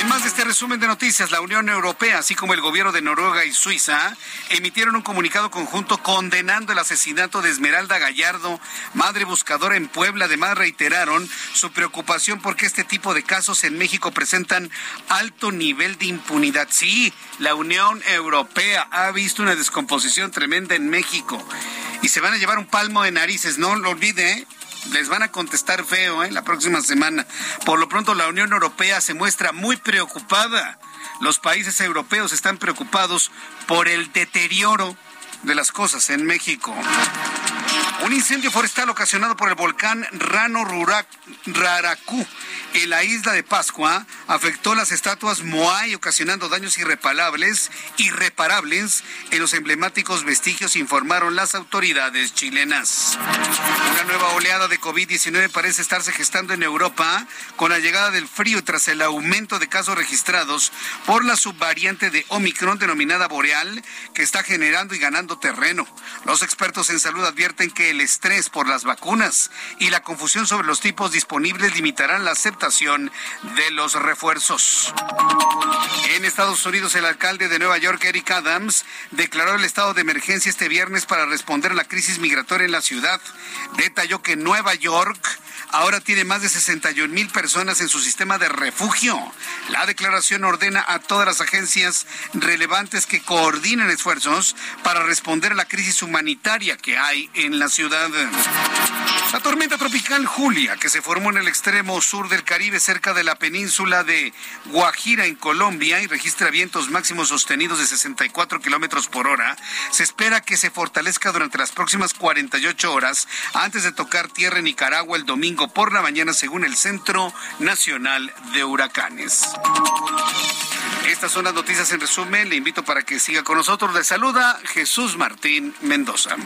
En más de este resumen de noticias, la Unión Europea, así como el gobierno de Noruega y Suiza, emitieron un comunicado conjunto condenando el asesinato de Esmeralda Gallardo, madre buscadora en Puebla. Además, reiteraron su preocupación porque este tipo de casos en México presentan alto nivel de impunidad. Sí, la Unión Europea ha visto una descomposición tremenda en México y se van a llevar un palmo de narices, no lo olvide. ¿eh? Les van a contestar feo ¿eh? la próxima semana. Por lo pronto la Unión Europea se muestra muy preocupada. Los países europeos están preocupados por el deterioro de las cosas en México. Un incendio forestal ocasionado por el volcán Rano Raracú en la isla de Pascua afectó las estatuas Moai, ocasionando daños irreparables, irreparables en los emblemáticos vestigios, informaron las autoridades chilenas. Una nueva oleada de COVID-19 parece estarse gestando en Europa con la llegada del frío tras el aumento de casos registrados por la subvariante de Omicron denominada Boreal, que está generando y ganando terreno. Los expertos en salud advierten que el estrés por las vacunas y la confusión sobre los tipos disponibles limitarán la aceptación de los refuerzos. En Estados Unidos, el alcalde de Nueva York, Eric Adams, declaró el estado de emergencia este viernes para responder a la crisis migratoria en la ciudad. Detalló que Nueva York ahora tiene más de 61 mil personas en su sistema de refugio. La declaración ordena a todas las agencias relevantes que coordinen esfuerzos para responder a la crisis humanitaria que hay en la ciudad. La tormenta tropical Julia, que se formó en el extremo sur del Caribe, cerca de la península de Guajira, en Colombia, y registra vientos máximos sostenidos de 64 kilómetros por hora, se espera que se fortalezca durante las próximas 48 horas antes de tocar tierra en Nicaragua el domingo por la mañana, según el Centro Nacional de Huracanes. Estas son las noticias en resumen. Le invito para que siga con nosotros. Le saluda Jesús Martín Mendoza.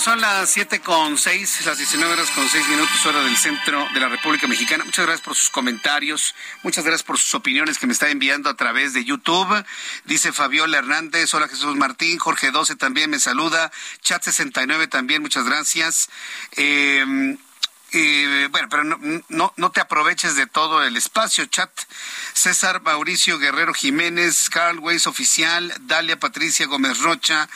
Son las siete con seis, las 19 horas con seis minutos, hora del centro de la República Mexicana. Muchas gracias por sus comentarios, muchas gracias por sus opiniones que me está enviando a través de YouTube. Dice Fabiola Hernández, hola Jesús Martín, Jorge 12 también me saluda, Chat 69 también, muchas gracias. Eh, eh, bueno, pero no, no, te aproveches de todo el espacio, chat. César Mauricio Guerrero Jiménez, Carl Weiss Oficial, Dalia Patricia Gómez Rocha,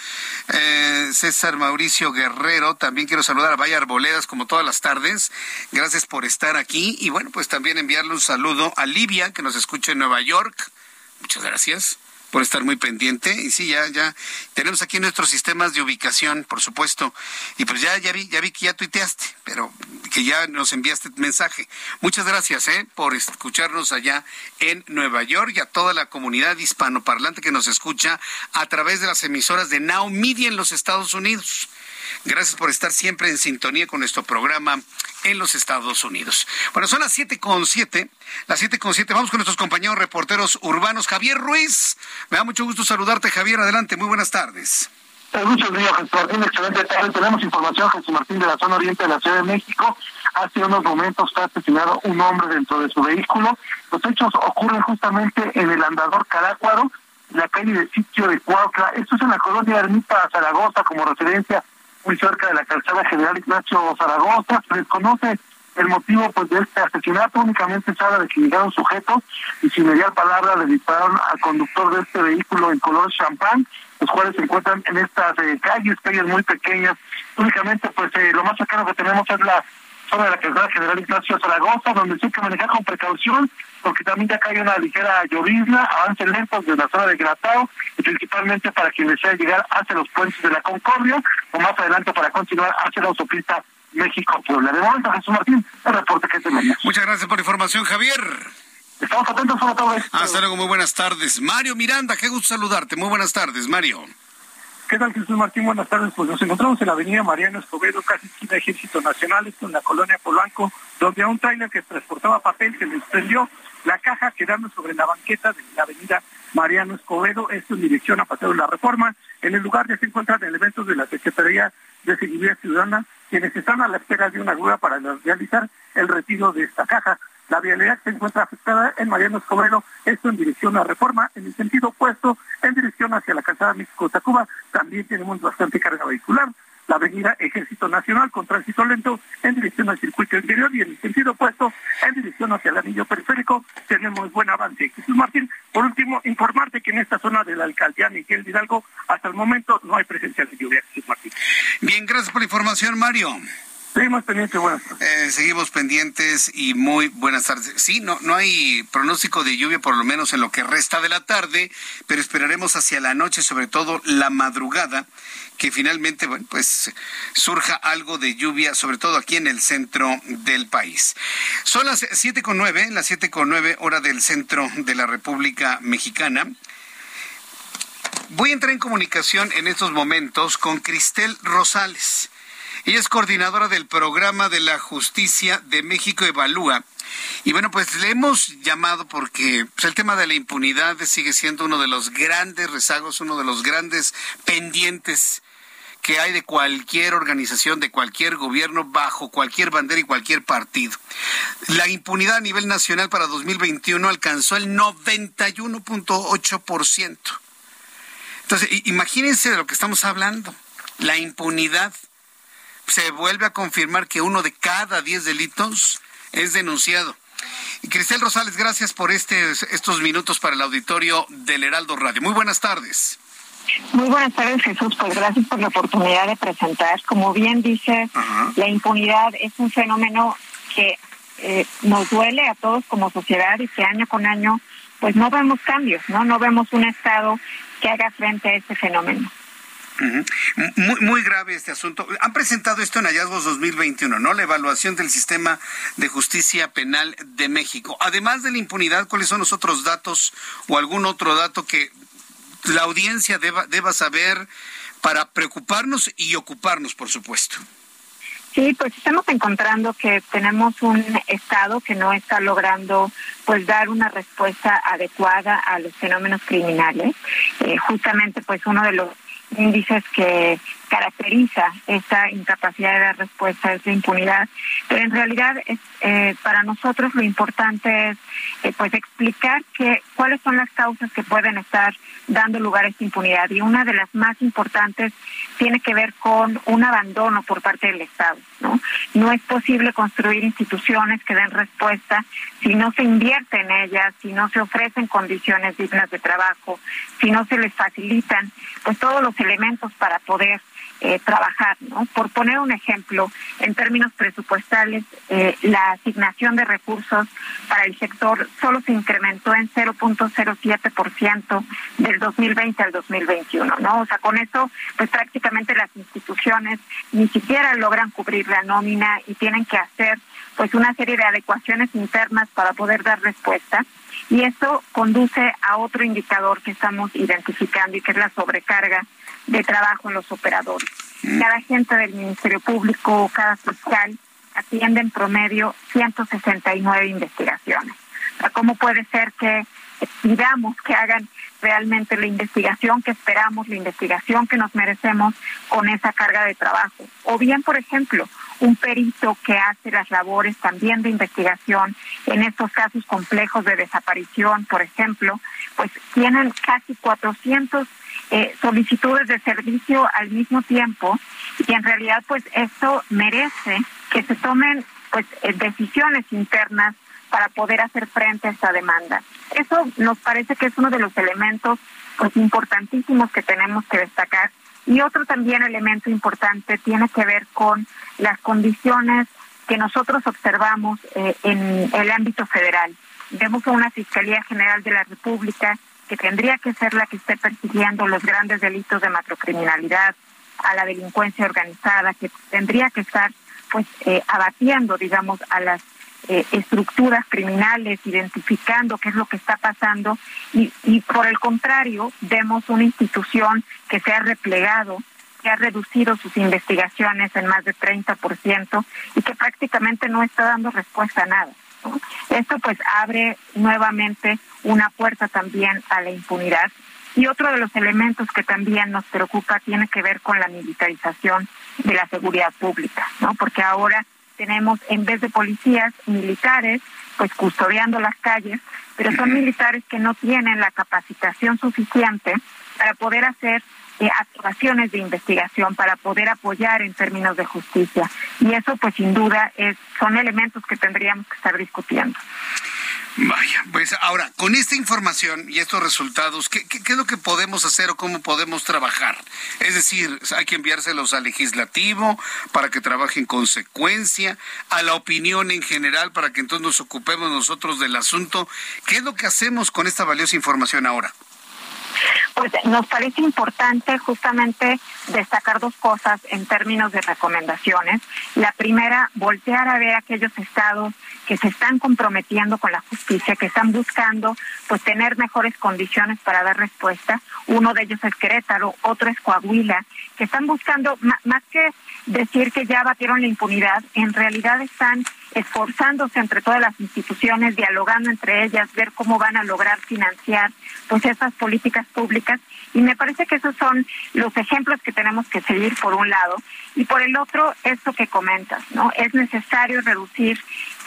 eh, César Mauricio Guerrero. También quiero saludar a Vaya Arboledas como todas las tardes. Gracias por estar aquí. Y bueno, pues también enviarle un saludo a Livia, que nos escucha en Nueva York. Muchas gracias por estar muy pendiente. Y sí, ya, ya tenemos aquí nuestros sistemas de ubicación, por supuesto. Y pues ya, ya vi, ya vi que ya tuiteaste, pero que ya nos enviaste mensaje. Muchas gracias, eh, por escucharnos allá en Nueva York y a toda la comunidad hispanoparlante que nos escucha a través de las emisoras de Now Media en los Estados Unidos. Gracias por estar siempre en sintonía con nuestro programa en los Estados Unidos. Bueno, son las siete con siete, las siete con siete. Vamos con nuestros compañeros reporteros urbanos. Javier Ruiz, me da mucho gusto saludarte, Javier. Adelante, muy buenas tardes. Muchos días, Jesús Martín. Excelente tarde. Tenemos información, Jesús Martín, de la zona oriente de la Ciudad de México. Hace unos momentos está asesinado un hombre dentro de su vehículo. Los hechos ocurren justamente en el andador Carácuaro, la calle de sitio de Cuautla. Esto es en la colonia Ermita Zaragoza, como referencia muy cerca de la calzada General Ignacio Zaragoza. Se desconoce el motivo pues de este asesinato, únicamente se habla de que llegaron sujetos y sin mediar palabra le dispararon al conductor de este vehículo en color champán, los cuales se encuentran en estas eh, calles, calles muy pequeñas. Únicamente pues eh, lo más cercano que tenemos es la zona de la calzada General Ignacio Zaragoza, donde sí hay que manejar con precaución, porque también ya cae una ligera llovizna, avance lentos desde la zona de Gratao, y principalmente para quien desea llegar hacia los puentes de la Concordia, o más adelante para continuar hacia la autopista México-Puebla. De momento, Jesús Martín, el reporte que tenemos. Muchas gracias por la información, Javier. Estamos atentos a la Hasta luego, muy buenas tardes. Mario Miranda, qué gusto saludarte. Muy buenas tardes, Mario. ¿Qué tal, Jesús Martín? Buenas tardes. Pues nos encontramos en la avenida Mariano Escobedo, casi esquina Ejército Nacional, esto en la colonia Polanco, donde a un tráiler que transportaba papel se le prendió la caja quedando sobre la banqueta de la avenida Mariano Escobedo, esto en dirección a Paseo de la Reforma. En el lugar ya se encuentran elementos de la Secretaría de Seguridad Ciudadana, quienes están a la espera de una grúa para realizar el retiro de esta caja. La vialidad se encuentra afectada en Mariano Escobedo, esto en dirección a Reforma, en el sentido opuesto, en dirección hacia la calzada México-Tacuba, también tenemos bastante carga vehicular la avenida Ejército Nacional con tránsito lento en dirección al circuito interior y en el sentido opuesto en dirección hacia el anillo periférico tenemos buen avance. Jesús Martín, por último, informarte que en esta zona de la alcaldía Miguel Hidalgo hasta el momento no hay presencia de lluvia. Jesús Martín. Bien, gracias por la información, Mario. Seguimos pendientes, buenas tardes. Eh, seguimos pendientes y muy buenas tardes. Sí, no, no hay pronóstico de lluvia por lo menos en lo que resta de la tarde, pero esperaremos hacia la noche, sobre todo la madrugada, que finalmente, pues surja algo de lluvia, sobre todo aquí en el centro del país. Son las siete con nueve, las siete con nueve hora del centro de la República Mexicana. Voy a entrar en comunicación en estos momentos con Cristel Rosales. Ella es coordinadora del programa de la justicia de México Evalúa. Y bueno, pues le hemos llamado porque pues, el tema de la impunidad sigue siendo uno de los grandes rezagos, uno de los grandes pendientes que hay de cualquier organización, de cualquier gobierno, bajo cualquier bandera y cualquier partido. La impunidad a nivel nacional para 2021 alcanzó el 91.8%. Entonces, imagínense de lo que estamos hablando. La impunidad se vuelve a confirmar que uno de cada diez delitos es denunciado. Y Cristel Rosales, gracias por este, estos minutos para el auditorio del Heraldo Radio. Muy buenas tardes. Muy buenas tardes, Jesús. Pues gracias por la oportunidad de presentar. Como bien dice, la impunidad es un fenómeno que eh, nos duele a todos como sociedad y que año con año pues no vemos cambios, ¿no? No vemos un Estado que haga frente a este fenómeno. Muy, muy grave este asunto. Han presentado esto en Hallazgos 2021, ¿no? La evaluación del sistema de justicia penal de México. Además de la impunidad, ¿cuáles son los otros datos o algún otro dato que la audiencia deba, deba saber para preocuparnos y ocuparnos, por supuesto? Sí, pues estamos encontrando que tenemos un Estado que no está logrando pues dar una respuesta adecuada a los fenómenos criminales. Eh, justamente pues uno de los índices que, caracteriza esta incapacidad de dar respuesta, esa impunidad, pero en realidad eh, para nosotros lo importante es eh, pues explicar que, cuáles son las causas que pueden estar dando lugar a esta impunidad y una de las más importantes tiene que ver con un abandono por parte del Estado. ¿no? no es posible construir instituciones que den respuesta si no se invierte en ellas, si no se ofrecen condiciones dignas de trabajo, si no se les facilitan pues todos los elementos para poder eh, trabajar. ¿no? Por poner un ejemplo, en términos presupuestales, eh, la asignación de recursos para el sector solo se incrementó en 0.07% del 2020 al 2021. ¿no? O sea, con eso, pues prácticamente las instituciones ni siquiera logran cubrir la nómina y tienen que hacer pues una serie de adecuaciones internas para poder dar respuesta y esto conduce a otro indicador que estamos identificando y que es la sobrecarga de trabajo en los operadores. Mm. Cada agente del Ministerio Público, cada fiscal, atiende en promedio 169 investigaciones. ¿Cómo puede ser que pidamos que hagan realmente la investigación que esperamos, la investigación que nos merecemos con esa carga de trabajo? O bien, por ejemplo, un perito que hace las labores también de investigación en estos casos complejos de desaparición, por ejemplo, pues tienen casi 400 eh, solicitudes de servicio al mismo tiempo y en realidad pues esto merece que se tomen pues eh, decisiones internas para poder hacer frente a esta demanda. Eso nos parece que es uno de los elementos pues importantísimos que tenemos que destacar y otro también elemento importante tiene que ver con las condiciones que nosotros observamos eh, en el ámbito federal. Vemos a una Fiscalía General de la República que tendría que ser la que esté persiguiendo los grandes delitos de macrocriminalidad, a la delincuencia organizada, que tendría que estar pues eh, abatiendo, digamos, a las eh, estructuras criminales, identificando qué es lo que está pasando y, y por el contrario vemos una institución que se ha replegado, que ha reducido sus investigaciones en más de 30% y que prácticamente no está dando respuesta a nada. Esto pues abre nuevamente una puerta también a la impunidad y otro de los elementos que también nos preocupa tiene que ver con la militarización de la seguridad pública, ¿no? Porque ahora tenemos en vez de policías militares pues custodiando las calles, pero son militares que no tienen la capacitación suficiente para poder hacer eh, actuaciones de investigación, para poder apoyar en términos de justicia. Y eso pues sin duda es son elementos que tendríamos que estar discutiendo. Vaya, pues ahora, con esta información y estos resultados, ¿qué, ¿qué, es lo que podemos hacer o cómo podemos trabajar? Es decir, hay que enviárselos al legislativo para que trabaje en consecuencia, a la opinión en general para que entonces nos ocupemos nosotros del asunto. ¿Qué es lo que hacemos con esta valiosa información ahora? Pues nos parece importante justamente destacar dos cosas en términos de recomendaciones. La primera, voltear a ver aquellos estados que se están comprometiendo con la justicia, que están buscando pues tener mejores condiciones para dar respuesta. Uno de ellos es Querétaro, otro es Coahuila, que están buscando más que decir que ya batieron la impunidad, en realidad están esforzándose entre todas las instituciones, dialogando entre ellas, ver cómo van a lograr financiar pues esas políticas públicas y me parece que esos son los ejemplos que tenemos que seguir por un lado y por el otro esto que comentas, ¿no? Es necesario reducir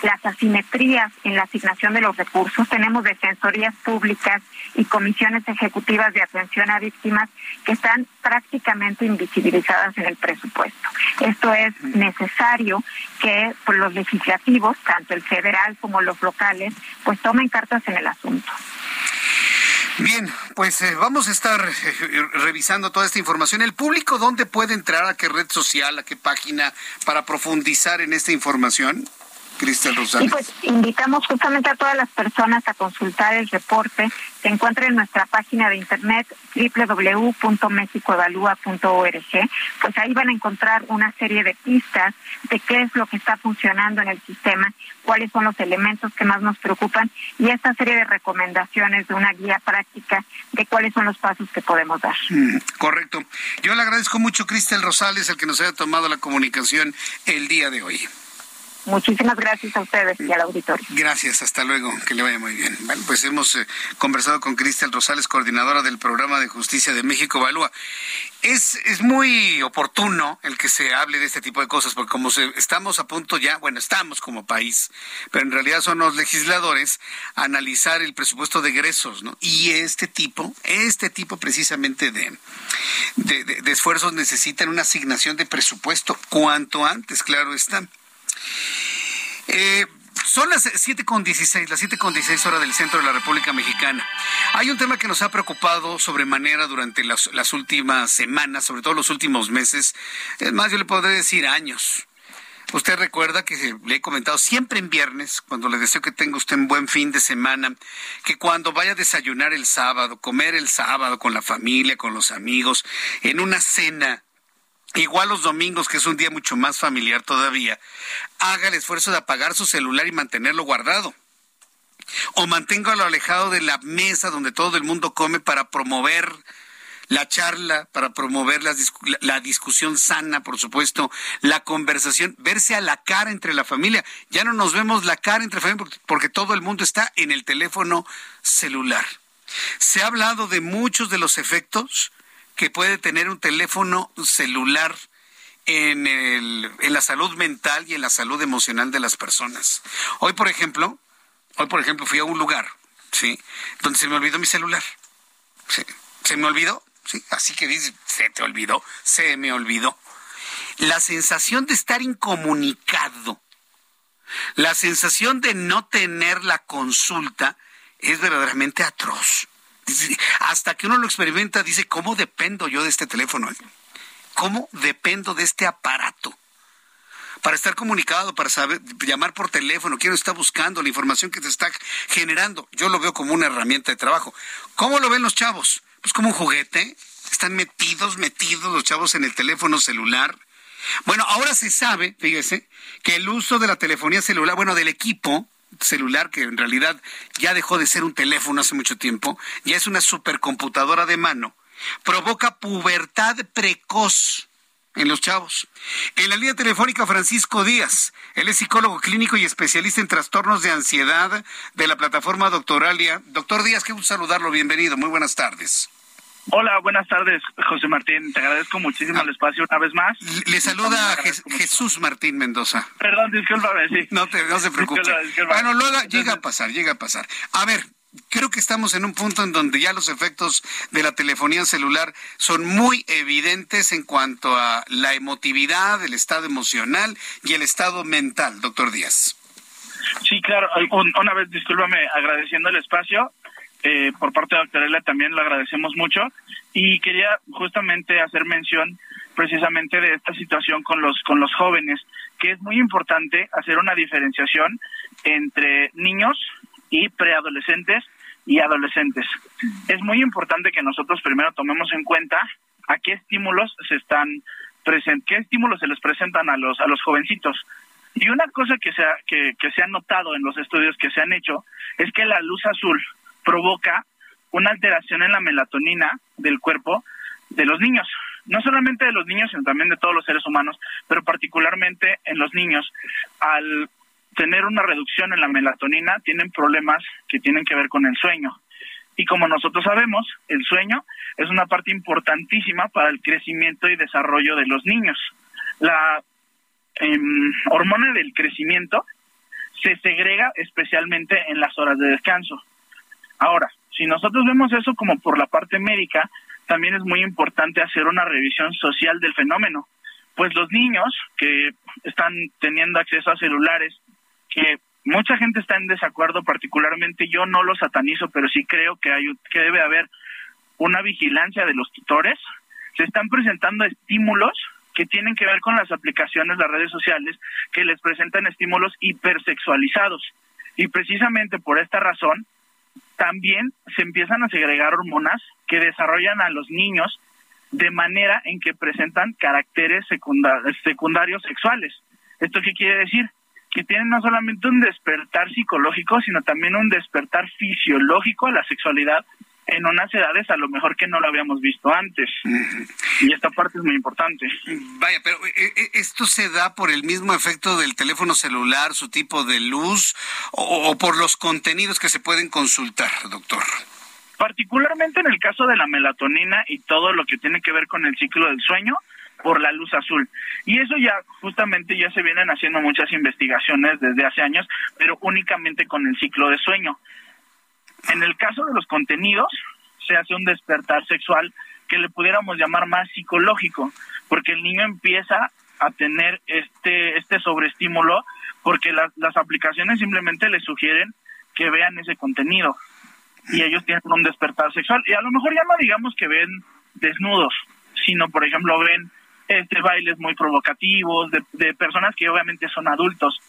las asimetrías en la asignación de los recursos. Tenemos defensorías públicas y comisiones ejecutivas de atención a víctimas que están prácticamente invisibilizadas en el presupuesto. Esto es necesario que pues, los legislativos, tanto el federal como los locales, pues tomen cartas en el asunto. Bien, pues eh, vamos a estar eh, revisando toda esta información. ¿El público dónde puede entrar? ¿A qué red social? ¿A qué página para profundizar en esta información? Cristel Rosales. Y pues invitamos justamente a todas las personas a consultar el reporte. Se encuentra en nuestra página de internet www.mexicoevalúa.org. Pues ahí van a encontrar una serie de pistas de qué es lo que está funcionando en el sistema, cuáles son los elementos que más nos preocupan y esta serie de recomendaciones de una guía práctica de cuáles son los pasos que podemos dar. Mm, correcto. Yo le agradezco mucho, Cristel Rosales, el que nos haya tomado la comunicación el día de hoy. Muchísimas gracias a ustedes y al auditorio. Gracias, hasta luego, que le vaya muy bien. Bueno, pues hemos eh, conversado con Cristel Rosales, coordinadora del programa de justicia de México Evalúa. Es, es muy oportuno el que se hable de este tipo de cosas, porque como estamos a punto ya, bueno, estamos como país, pero en realidad son los legisladores a analizar el presupuesto de egresos, ¿no? Y este tipo, este tipo precisamente de, de, de esfuerzos necesitan una asignación de presupuesto cuanto antes, claro está. Eh, son las 7.16, las 7.16 horas del centro de la República Mexicana. Hay un tema que nos ha preocupado sobremanera durante las, las últimas semanas, sobre todo los últimos meses, es más, yo le podré decir años. Usted recuerda que le he comentado siempre en viernes, cuando le deseo que tenga usted un buen fin de semana, que cuando vaya a desayunar el sábado, comer el sábado con la familia, con los amigos, en una cena, igual los domingos, que es un día mucho más familiar todavía, haga el esfuerzo de apagar su celular y mantenerlo guardado. O manténgalo alejado de la mesa donde todo el mundo come para promover la charla, para promover la, discusión sana, por supuesto, la conversación, verse a la cara entre la familia. Ya no nos vemos la cara entre familia porque, porque todo el mundo está en el teléfono celular. Se ha hablado de muchos de los efectos que puede tener un teléfono celular en, el, en la salud mental y en la salud emocional de las personas. Hoy, por ejemplo, hoy, por ejemplo, fui a un lugar, ¿sí? Donde se me olvidó mi celular. Se me olvidó, ¿sí? Así que dice, se te olvidó, se me olvidó. La sensación de estar incomunicado, la sensación de no tener la consulta es verdaderamente atroz. Hasta que uno lo experimenta, dice, ¿cómo dependo yo de este teléfono? ¿Cómo dependo de este aparato? Para estar comunicado, para saber, llamar por teléfono, quién está buscando, la información que te está generando. Yo lo veo como una herramienta de trabajo. ¿Cómo lo ven los chavos? Pues como un juguete. Están metidos, metidos los chavos en el teléfono celular. Bueno, ahora se sabe, fíjese, que el uso de la telefonía celular, bueno, del equipo, celular, que en realidad ya dejó de ser un teléfono hace mucho tiempo, ya es una supercomputadora de mano, provoca pubertad precoz en los chavos. En la línea telefónica Francisco Díaz, él es psicólogo clínico y especialista en trastornos de ansiedad de la plataforma Doctoralia. Doctor Díaz, qué gusto saludarlo, bienvenido, muy buenas tardes. Hola, buenas tardes, José Martín. Te agradezco muchísimo el espacio una vez más. Le saluda Jesús Martín Mendoza. Perdón, discúlpame, sí. No, te, no se preocupe. Bueno, luego llega a pasar, llega a pasar. A ver, creo que estamos en un punto en donde ya los efectos de la telefonía celular son muy evidentes en cuanto a la emotividad, el estado emocional y el estado mental, doctor Díaz. Sí, claro. Una vez, discúlpame, agradeciendo el espacio. Eh, por parte de Doctorela también lo agradecemos mucho y quería justamente hacer mención precisamente de esta situación con los con los jóvenes que es muy importante hacer una diferenciación entre niños y preadolescentes y adolescentes. Es muy importante que nosotros primero tomemos en cuenta a qué estímulos se están present qué estímulos se les presentan a los a los jovencitos. Y una cosa que se ha, que, que se ha notado en los estudios que se han hecho es que la luz azul provoca una alteración en la melatonina del cuerpo de los niños. No solamente de los niños, sino también de todos los seres humanos, pero particularmente en los niños. Al tener una reducción en la melatonina, tienen problemas que tienen que ver con el sueño. Y como nosotros sabemos, el sueño es una parte importantísima para el crecimiento y desarrollo de los niños. La em, hormona del crecimiento se segrega especialmente en las horas de descanso. Ahora, si nosotros vemos eso como por la parte médica, también es muy importante hacer una revisión social del fenómeno. Pues los niños que están teniendo acceso a celulares, que mucha gente está en desacuerdo, particularmente yo no lo satanizo, pero sí creo que, hay, que debe haber una vigilancia de los tutores, se están presentando estímulos que tienen que ver con las aplicaciones, las redes sociales, que les presentan estímulos hipersexualizados. Y precisamente por esta razón, también se empiezan a segregar hormonas que desarrollan a los niños de manera en que presentan caracteres secundarios sexuales. ¿Esto qué quiere decir? Que tienen no solamente un despertar psicológico, sino también un despertar fisiológico a la sexualidad en unas edades a lo mejor que no lo habíamos visto antes. Y esta parte es muy importante. Vaya, pero eh, eh, ¿esto se da por el mismo efecto del teléfono celular, su tipo de luz, o, por los contenidos que se pueden consultar, doctor? Particularmente en el caso de la melatonina y todo lo que tiene que ver con el ciclo del sueño, por la luz azul. Y eso ya justamente ya se vienen haciendo muchas investigaciones desde hace años, pero únicamente con el ciclo de sueño. En el caso de los contenidos, se hace un despertar sexual que le pudiéramos llamar más psicológico, porque el niño empieza a tener este, este sobreestímulo, porque las aplicaciones simplemente le sugieren que vean ese contenido y ellos tienen un despertar sexual. Y a lo mejor ya no digamos que ven desnudos, sino por ejemplo ven este bailes muy provocativos de, de personas que obviamente son adultos,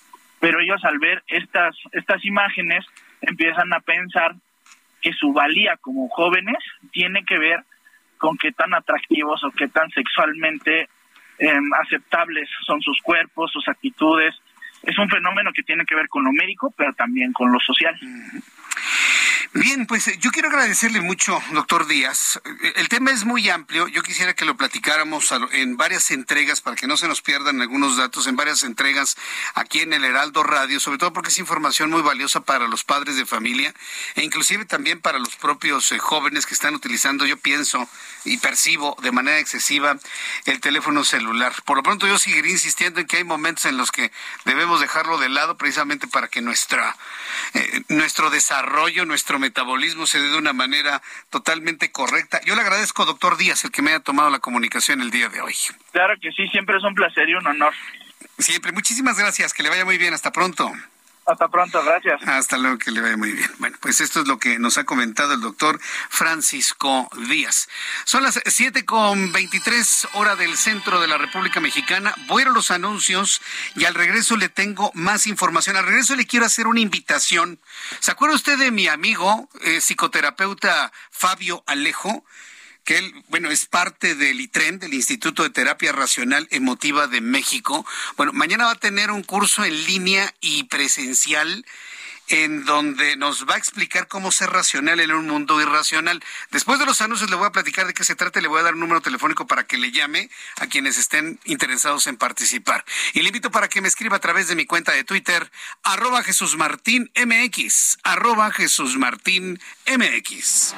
pero ellos al ver estas, estas imágenes empiezan a pensar que su valía como jóvenes tiene que ver con qué tan atractivos o qué tan sexualmente em, aceptables son sus cuerpos, sus actitudes. Es un fenómeno que tiene que ver con lo médico, pero también con lo social. Bien, pues eh, yo quiero agradecerle mucho, doctor Díaz. Eh, el tema es muy amplio. Yo quisiera que lo platicáramos en varias entregas para que no se nos pierdan algunos datos, en varias entregas aquí en el Heraldo Radio, sobre todo porque es información muy valiosa para los padres de familia e inclusive también para los propios eh, jóvenes que están utilizando, yo pienso y percibo de manera excesiva el teléfono celular. Por lo pronto yo seguiré insistiendo en que hay momentos en los que debemos dejarlo de lado precisamente para que nuestra, nuestro desarrollo, nuestro metabolismo se dé de una manera totalmente correcta. Yo le agradezco, doctor Díaz, el que me haya tomado la comunicación el día de hoy. Claro que sí, siempre es un placer y un honor. Siempre, muchísimas gracias, que le vaya muy bien, hasta pronto. Hasta pronto, gracias. Hasta luego, que le vaya muy bien. Bueno, pues esto es lo que nos ha comentado el doctor Francisco Díaz. Son las siete con veintitrés hora del centro de la República Mexicana. Voy a los anuncios y al regreso le tengo más información. Al regreso le quiero hacer una invitación. ¿Se acuerda usted de mi amigo eh, psicoterapeuta Fabio Alejo? Que él, bueno, es parte del ITREN, del Instituto de Terapia Racional Emotiva de México. Bueno, mañana va a tener un curso en línea y presencial en donde nos va a explicar cómo ser racional en un mundo irracional. Después de los anuncios le voy a platicar de qué se trata y le voy a dar un número telefónico para que le llame a quienes estén interesados en participar. Y le invito para que me escriba a través de mi cuenta de Twitter, arroba Jesús Martín MX, arroba Jesús Martín MX.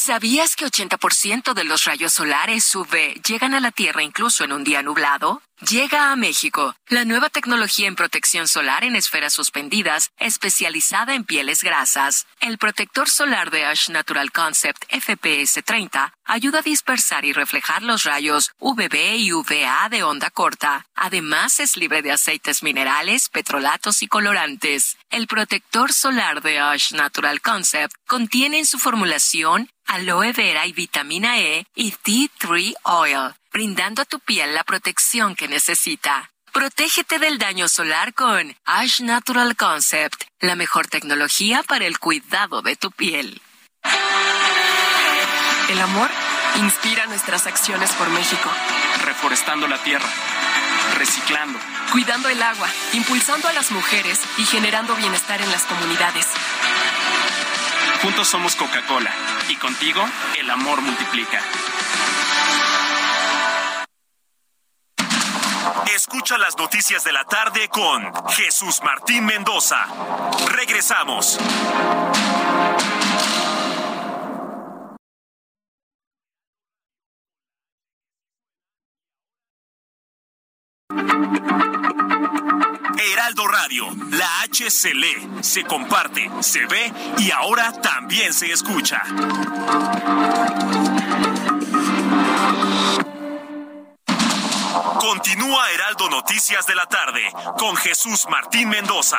¿Sabías que 80% de los rayos solares UV llegan a la Tierra incluso en un día nublado? Llega a México la nueva tecnología en protección solar en esferas suspendidas, especializada en pieles grasas. El protector solar de Ash Natural Concept FPS 30 ayuda a dispersar y reflejar los rayos UVB y UVA de onda corta. Además, es libre de aceites minerales, petrolatos y colorantes. El protector solar de Ash Natural Concept contiene en su formulación aloe vera y vitamina E y Tea Tree Oil brindando a tu piel la protección que necesita. Protégete del daño solar con Ash Natural Concept, la mejor tecnología para el cuidado de tu piel. El amor inspira nuestras acciones por México. Reforestando la tierra, reciclando, cuidando el agua, impulsando a las mujeres y generando bienestar en las comunidades. Juntos somos Coca-Cola y contigo el amor multiplica. Escucha las noticias de la tarde con Jesús Martín Mendoza. Regresamos. Heraldo Radio, la H se lee, se comparte, se ve y ahora también se escucha. Continúa Heraldo Noticias de la tarde con Jesús Martín Mendoza.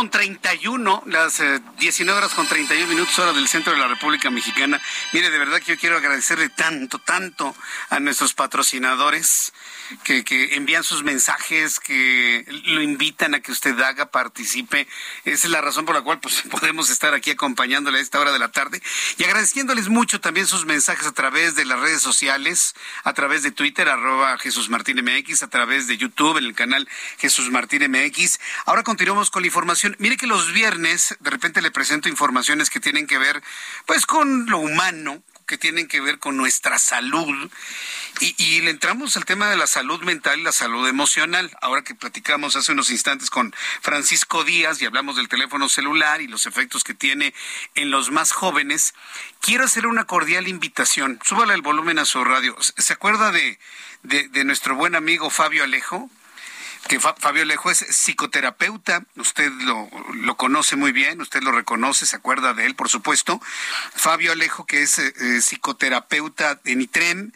con 31, las 19 eh, horas con 31 minutos hora del centro de la República Mexicana. Mire, de verdad que yo quiero agradecerle tanto, tanto a nuestros patrocinadores que, que envían sus mensajes, que lo invitan a que usted haga, participe. Esa es la razón por la cual pues, [LAUGHS] podemos estar aquí acompañándole a esta hora de la tarde y agradeciéndoles mucho también sus mensajes a través de las redes sociales, a través de Twitter, arroba Jesús Martín MX, a través de YouTube, en el canal Jesús Martín MX. Ahora continuamos con la información. Mire que los viernes de repente le presento informaciones que tienen que ver pues con lo humano, que tienen que ver con nuestra salud. Y, le entramos al tema de la salud mental y la salud emocional. Ahora que platicamos hace unos instantes con Francisco Díaz y hablamos del teléfono celular y los efectos que tiene en los más jóvenes, quiero hacer una cordial invitación. Súbale el volumen a su radio. ¿Se acuerda de, de nuestro buen amigo Fabio Alejo? Que Fabio Alejo es psicoterapeuta, usted lo, lo, conoce muy bien, usted lo reconoce, se acuerda de él, por supuesto. Fabio Alejo, que es eh, psicoterapeuta en ITREM,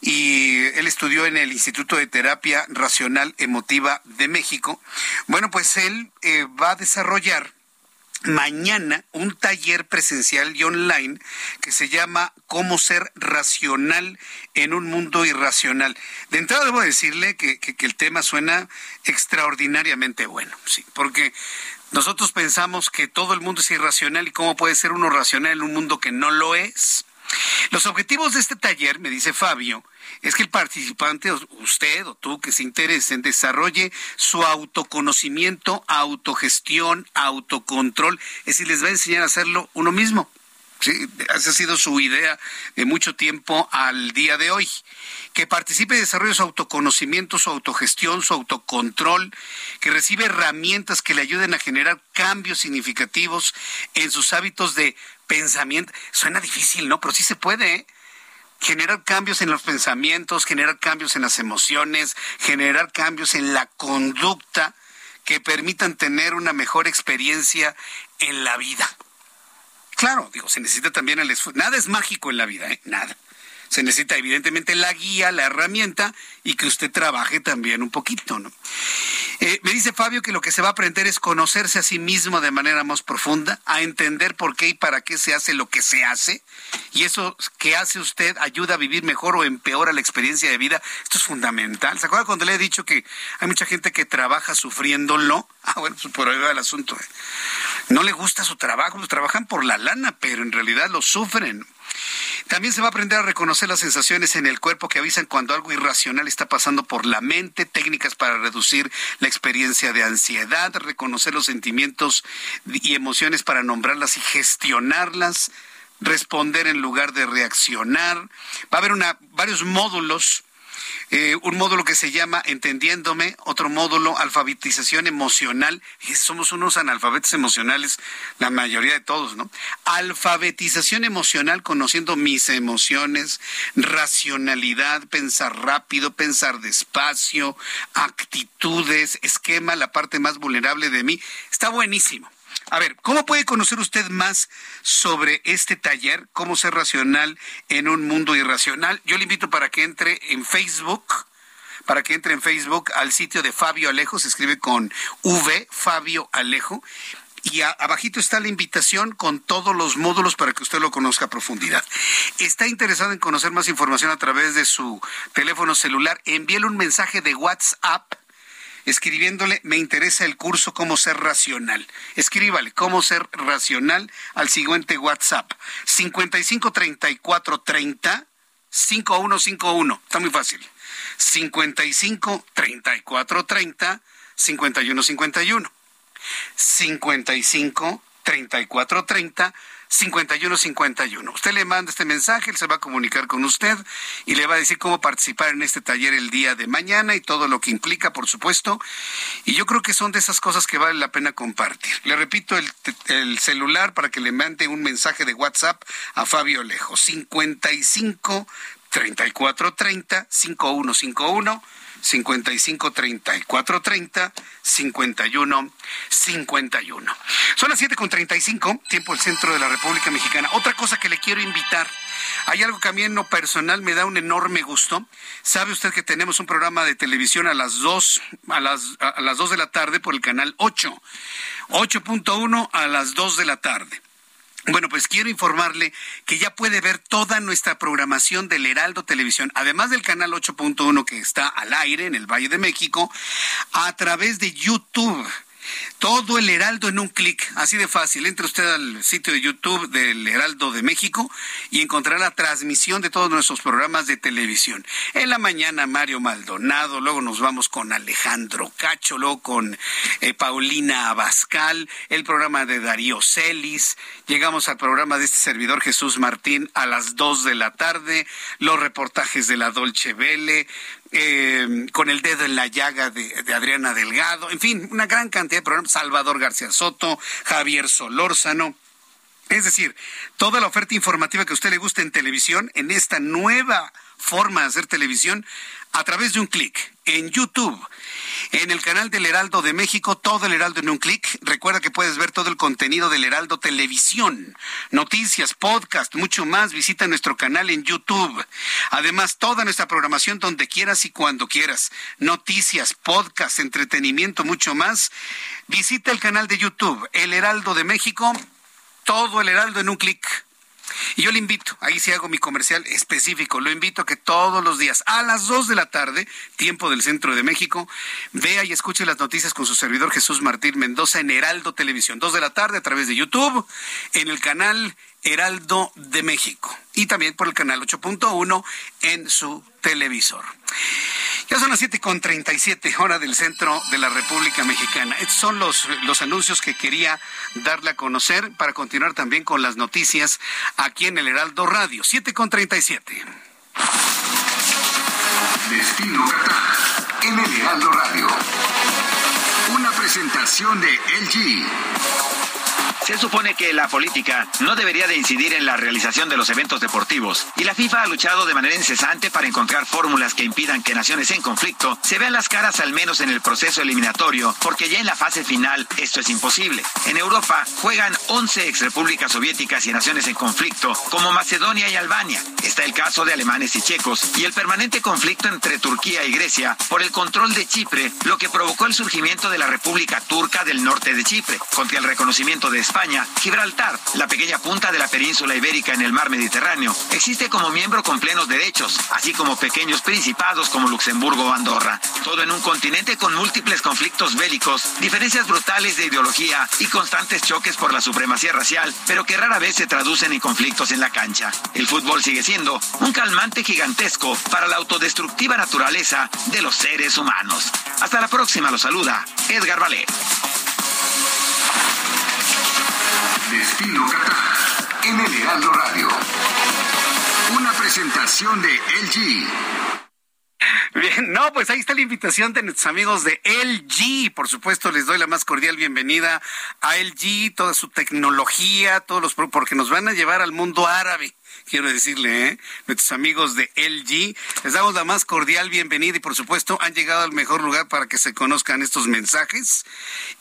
y él estudió en el Instituto de Terapia Racional Emotiva de México. Bueno, pues él eh, va a desarrollar mañana un taller presencial y online que se llama Cómo ser racional en un mundo irracional. De entrada debo decirle que, el tema suena extraordinariamente bueno, sí, porque nosotros pensamos que todo el mundo es irracional y cómo puede ser uno racional en un mundo que no lo es. Los objetivos de este taller, me dice Fabio, es que el participante, usted o tú que se interesen, desarrolle su autoconocimiento, autogestión, autocontrol. Es decir, les va a enseñar a hacerlo uno mismo. Sí, esa ha sido su idea de mucho tiempo al día de hoy. Que participe y desarrolle su autoconocimiento, su autogestión, su autocontrol, que reciba herramientas que le ayuden a generar cambios significativos en sus hábitos de pensamiento. Suena difícil, ¿no? Pero sí se puede. ¿eh? generar cambios en los pensamientos, generar cambios en las emociones, generar cambios en la conducta que permitan tener una mejor experiencia en la vida. Claro, digo, se necesita también el esfuerzo. Nada es mágico en la vida, ¿eh? nada. Se necesita evidentemente la guía, la herramienta y que usted trabaje también un poquito, ¿no? Eh, me dice Fabio que lo que se va a aprender es conocerse a sí mismo de manera más profunda, a entender por qué y para qué se hace lo que se hace, y eso que hace usted ayuda a vivir mejor o empeora la experiencia de vida. Esto es fundamental. ¿Se acuerda cuando le he dicho que hay mucha gente que trabaja sufriéndolo? [LAUGHS] Ah, bueno, pues por ahí va el asunto. ¿eh? No le gusta su trabajo, pues trabajan por la lana, pero en realidad lo sufren. También se va a aprender a reconocer las sensaciones en el cuerpo que avisan cuando algo irracional está pasando por la mente, técnicas para reducir la experiencia de ansiedad, reconocer los sentimientos y emociones para nombrarlas y gestionarlas, responder en lugar de reaccionar. Va a haber una, varios módulos eh, un módulo que se llama Entendiéndome, otro módulo Alfabetización Emocional. Somos unos analfabetos emocionales, la mayoría de todos, ¿no? Alfabetización emocional, conociendo mis emociones, racionalidad, pensar rápido, pensar despacio, actitudes, esquema, la parte más vulnerable de mí. Está buenísimo. A ver, ¿cómo puede conocer usted más sobre este taller, cómo ser racional en un mundo irracional? Yo le invito para que entre en Facebook, para que entre en Facebook al sitio de Fabio Alejo, se escribe con V, Fabio Alejo, y abajito está la invitación con todos los módulos para que usted lo conozca a profundidad. ¿Está interesado en conocer más información a través de su teléfono celular? Envíele un mensaje de WhatsApp escribiéndole me interesa el curso cómo ser racional. Escríbale cómo ser racional al siguiente WhatsApp 55 34 30 5151. Está muy fácil. 55 34 30 51 51. 55 34 30 5151. Usted le manda este mensaje, él se va a comunicar con usted y le va a decir cómo participar en este taller el día de mañana y todo lo que implica, por supuesto. Y yo creo que son de esas cosas que vale la pena compartir. Le repito el, el celular para que le mande un mensaje de WhatsApp a Fabio Lejo. 55 34 30 5151 55 34 30 51 51. Son las 7 con 35, tiempo del centro de la República Mexicana. Otra cosa que le quiero invitar Hay algo que a mí en lo personal me da un enorme gusto. Sabe usted que tenemos un programa de televisión a las 2, a las, a las 2 de la tarde por el canal 8. 8.1 a las 2 de la tarde. Bueno, pues quiero informarle que ya puede ver toda nuestra programación del Heraldo Televisión, además del canal 8.1 que está al aire en el Valle de México, a través de YouTube. Todo el Heraldo en un clic, así de fácil. Entre usted al sitio de YouTube del Heraldo de México y encontrará la transmisión de todos nuestros programas de televisión. En la mañana Mario Maldonado, luego nos vamos con Alejandro Cacho, con eh, Paulina Abascal, el programa de Darío Celis, llegamos al programa de este servidor Jesús Martín a las dos de la tarde, los reportajes de la Dolce Vele, eh, con el dedo en la llaga de, Adriana Delgado, en fin, una gran cantidad de programas, Salvador García Soto, Javier Solórzano. Es decir, toda la oferta informativa que a usted le gusta en televisión, en esta nueva forma de hacer televisión, a través de un clic en YouTube en el canal del Heraldo de México, todo el Heraldo en un clic. Recuerda que puedes ver todo el contenido del Heraldo Televisión, noticias, podcast, mucho más. Visita nuestro canal en YouTube. Además, toda nuestra programación donde quieras y cuando quieras. Noticias, podcast, entretenimiento, mucho más. Visita el canal de YouTube, El Heraldo de México, todo el Heraldo en un clic. Y yo le invito, ahí sí hago mi comercial específico, lo invito a que todos los días a las 2 de la tarde, tiempo del centro de México, vea y escuche las noticias con su servidor Jesús Martín Mendoza en Heraldo Televisión. 2 de la tarde a través de YouTube, en el canal Heraldo de México y también por el canal 8.1 en su televisor. Ya son las 7.37 hora del centro de la República Mexicana. Estos son los, los anuncios que quería darle a conocer para continuar también con las noticias aquí en el Heraldo Radio. 7.37. Destino Qatar en el Heraldo Radio. Una presentación de LG. Se supone que la política no debería de incidir en la realización de los eventos deportivos y la FIFA ha luchado de manera incesante para encontrar fórmulas que impidan que naciones en conflicto se vean las caras al menos en el proceso eliminatorio, porque ya en la fase final esto es imposible. En Europa juegan 11 exrepúblicas soviéticas y naciones en conflicto como Macedonia y Albania. Está el caso de alemanes y checos y el permanente conflicto entre Turquía y Grecia por el control de Chipre, lo que provocó el surgimiento de la República Turca del norte de Chipre, contra el reconocimiento de España, Gibraltar, la pequeña punta de la península ibérica en el mar Mediterráneo, existe como miembro con plenos derechos, así como pequeños principados como Luxemburgo o Andorra. Todo en un continente con múltiples conflictos bélicos, diferencias brutales de ideología y constantes choques por la supremacía racial, pero que rara vez se traducen en conflictos en la cancha. El fútbol sigue siendo un calmante gigantesco para la autodestructiva naturaleza de los seres humanos. Hasta la próxima, lo saluda Edgar Valet. Destino Qatar en el Heraldo Radio. Una presentación de LG. Bien, no, pues ahí está la invitación de nuestros amigos de LG. Por supuesto, les doy la más cordial bienvenida a LG, toda su tecnología, todos los porque nos van a llevar al mundo árabe quiero decirle, ¿eh? nuestros amigos de LG. Les damos la más cordial bienvenida y por supuesto han llegado al mejor lugar para que se conozcan estos mensajes.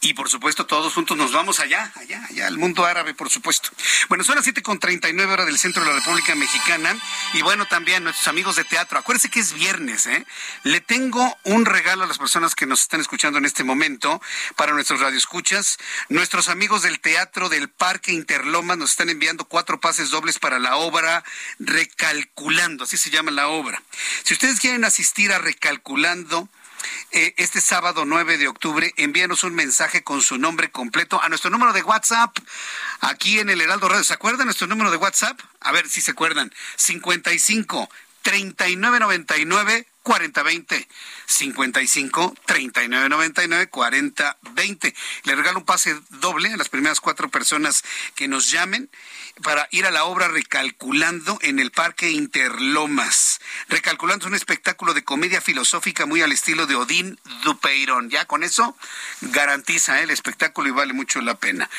Y por supuesto todos juntos nos vamos allá, allá, allá, al mundo árabe, por supuesto. Bueno, son las 7.39 horas del centro de la República Mexicana. Y bueno, también nuestros amigos de teatro. Acuérdense que es viernes, ¿eh? Le tengo un regalo a las personas que nos están escuchando en este momento para nuestros radioescuchas. Nuestros amigos del Teatro del Parque Interlomas nos están enviando cuatro pases dobles para la obra Recalculando, así se llama la obra. Si ustedes quieren asistir a Recalculando, eh, este sábado 9 de octubre, envíanos un mensaje con su nombre completo a nuestro número de WhatsApp aquí en el Heraldo Radio. ¿Se acuerdan nuestro número de WhatsApp? A ver si se acuerdan. 55 3999 4020 55 3999 4020. Le regalo un pase doble a las primeras cuatro personas que nos llamen para ir a la obra Recalculando en el Parque Interlomas. Recalculando es un espectáculo de comedia filosófica muy al estilo de Odín Dupeirón. Ya con eso garantiza ¿eh? el espectáculo y vale mucho la pena.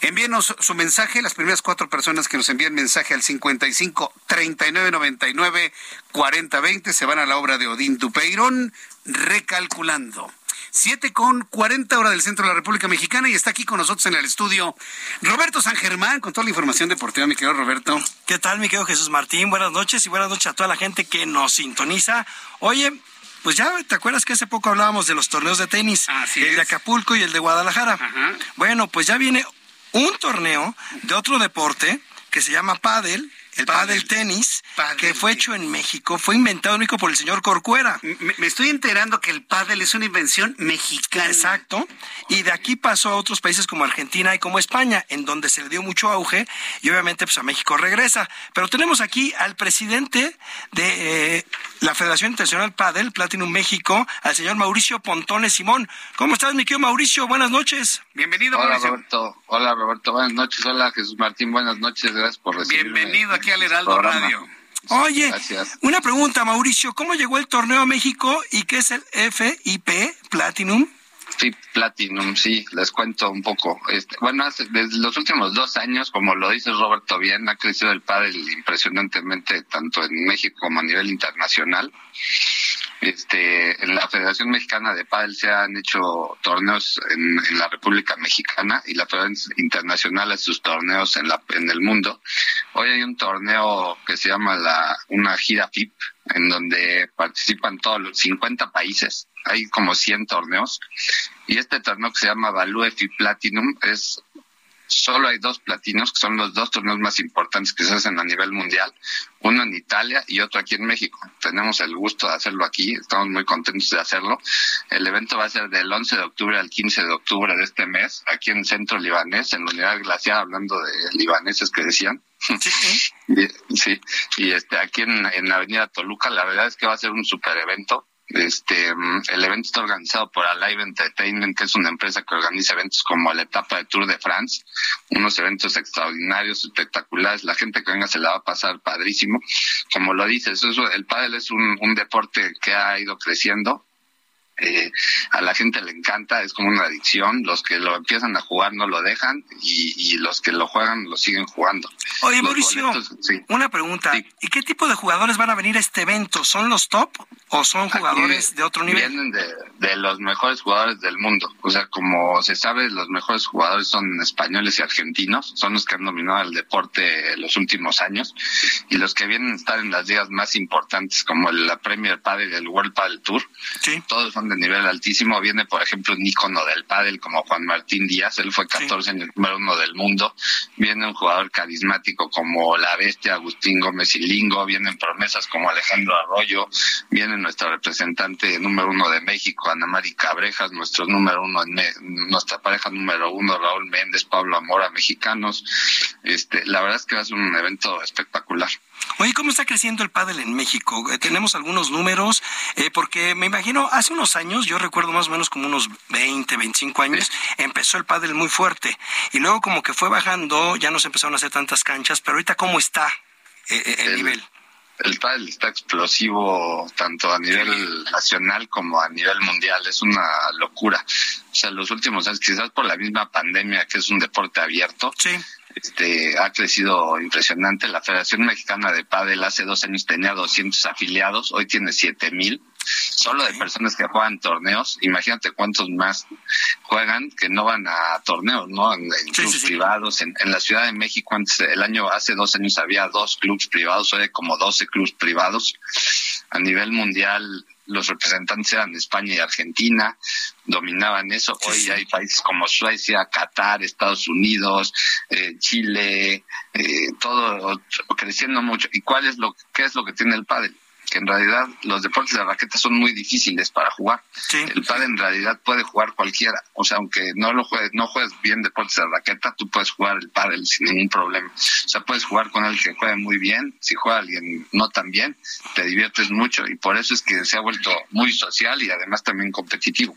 Envíenos su mensaje, las primeras cuatro personas que nos envíen mensaje al 55 39 99 40 20 se van a la obra de Odín Dupeirón Recalculando. 7 con 40 hora del centro de la República Mexicana y está aquí con nosotros en el estudio Roberto San Germán con toda la información deportiva, mi querido Roberto. ¿Qué tal, mi querido Jesús Martín? Buenas noches y buenas noches a toda la gente que nos sintoniza. Oye, pues ya te acuerdas que hace poco hablábamos de los torneos de tenis, el de Acapulco y el de Guadalajara. Bueno, pues ya viene un torneo de otro deporte que se llama pádel el pádel tenis, que fue hecho en México, fue inventado único por el señor Corcuera. Me, estoy enterando que el pádel es una invención mexicana. Exacto. Y de aquí pasó a otros países como Argentina y como España, en donde se le dio mucho auge y obviamente pues a México regresa. Pero tenemos aquí al presidente de eh, la Federación Internacional Padel, Platinum México, al señor Mauricio Pontones Simón. ¿Cómo estás, mi querido Mauricio? Buenas noches. Bienvenido, Hola, Roberto. Hola, Roberto. Buenas noches. Hola, Jesús Martín. Buenas noches. Gracias por recibirme. Bienvenido aquí al Heraldo Radio. Oye, una pregunta, Mauricio. ¿Cómo llegó el torneo a México y qué es el FIP Platinum? FIP Platinum, sí, les cuento un poco. Este, bueno, desde los últimos dos años, como lo dice Roberto bien, ha crecido el pádel impresionantemente tanto en México como a nivel internacional. Este, en la Federación Mexicana de Pádel se han hecho torneos en, la República Mexicana y la Federación Internacional hace sus torneos en, la, el mundo. Hoy hay un torneo que se llama la, una gira FIP, en donde participan todos los 50 países. Hay como 100 torneos. Y este torneo que se llama Value FIP Platinum es solo hay dos platinos, que son los dos torneos más importantes que se hacen a nivel mundial, uno en Italia y otro aquí en México. Tenemos el gusto de hacerlo aquí, estamos muy contentos de hacerlo. El evento va a ser del 11 de octubre al 15 de octubre de este mes, aquí en Centro Libanés, en la Unidad Glacial, hablando de libaneses que decían. Sí, [LAUGHS] y, este aquí en, en la Avenida Toluca, la verdad es que va a ser un super evento este, el evento está organizado por Alive Entertainment, que es una empresa que organiza eventos como la etapa de Tour de France, unos eventos extraordinarios, espectaculares. La gente que venga se la va a pasar padrísimo. Como lo dices, eso, el pádel es un, un deporte que ha ido creciendo eh, a la gente le encanta, es como una adicción, los que lo empiezan a jugar no lo dejan y, los que lo juegan lo siguen jugando. Oye, Mauricio, una pregunta, ¿y qué tipo de jugadores van a venir a este evento? ¿Son los top o son jugadores de otro nivel? Vienen de, los mejores jugadores del mundo, o sea, como se sabe, los mejores jugadores son españoles y argentinos, son los que han dominado el deporte los últimos años. Y los que vienen a estar en las ligas más importantes como la Premier Padel y el World Padel Tour, todos son de nivel altísimo. Viene, por ejemplo, un ícono del pádel como Juan Martín Díaz, él fue 14 en el número uno del mundo. Viene un jugador carismático como la bestia Agustín Gómez y Lingo. Vienen promesas como Alejandro Arroyo. Viene nuestra representante número uno de México, Ana Mari Cabrejas, nuestro número uno, en nuestra pareja número uno, Raúl Méndez, Pablo Amora, mexicanos. Este, la verdad es que va a ser un evento espectacular. Oye, ¿cómo está creciendo el pádel en México? Eh, tenemos algunos números, eh, porque me imagino, hace unos años, yo recuerdo más o menos como unos 20, 25 años, empezó el pádel muy fuerte. Y luego como que fue bajando, ya no se empezaron a hacer tantas canchas, pero ahorita ¿cómo está eh, el, nivel? El pádel está explosivo tanto a nivel nacional como a nivel mundial. Es una locura. O sea, los últimos años, quizás por la misma pandemia, que es un deporte abierto, sí este, ha crecido impresionante. La Federación Mexicana de Padel hace dos años tenía 200 afiliados, hoy tiene 7000 solo de personas que juegan torneos. Imagínate cuántos más juegan que no van a torneos, ¿no? En, clubes privados. En, la Ciudad de México, antes, el año, hace dos años había dos clubes privados, hoy hay como 12 clubes privados. A nivel mundial, los representantes eran España y Argentina, dominaban eso. Hoy hay países como Suecia, Qatar, Estados Unidos, eh, Chile, eh, todo creciendo mucho. ¿Y cuál es lo, qué es lo que tiene el pádel? Que en realidad los deportes de raqueta son muy difíciles para jugar. El pádel en realidad puede jugar cualquiera, o sea, aunque no lo juegues, no juegues bien deportes de raqueta, tú puedes jugar el pádel sin ningún problema. O sea, puedes jugar con alguien que juegue muy bien, si juega alguien no tan bien, te diviertes mucho y por eso es que se ha vuelto muy social y además también competitivo.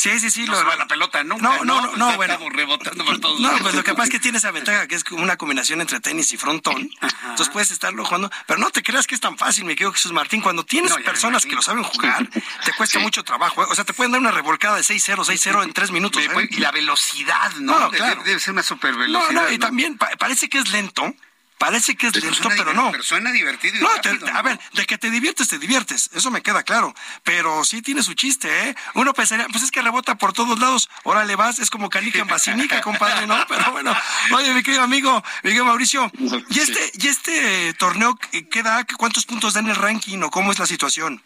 Sí, sí, sí. No lo, la pelota nunca. No, no, no, no [LAUGHS] bueno. rebotando por todos No, pues lo que pasa es que tiene esa ventaja que es una combinación entre tenis y frontón. [LAUGHS] Entonces puedes estarlo jugando. Pero no te creas que es tan fácil, mi querido Jesús Martín. Cuando tienes personas que lo saben jugar, [LAUGHS] te cuesta mucho trabajo. ¿eh? O sea, te pueden dar una revolcada de 6-0, 6-0 en tres minutos. ¿eh? Y la velocidad, ¿no? no claro. debe, ser una super velocidad. No, no, y también parece que es lento Parece que es lento, pero no. Pero suena divertido. Y no, rápido, a ver, de que te diviertes, te diviertes. Eso me queda claro. Pero sí tiene su chiste, ¿eh? Uno pensaría, pues es que rebota por todos lados. Órale, vas, es como canica en basinica, [LAUGHS] compadre, ¿no? Pero bueno. Oye, mi querido amigo, Miguel Mauricio, ¿y este, ¿y este torneo queda? ¿Cuántos puntos da en el ranking o cómo es la situación?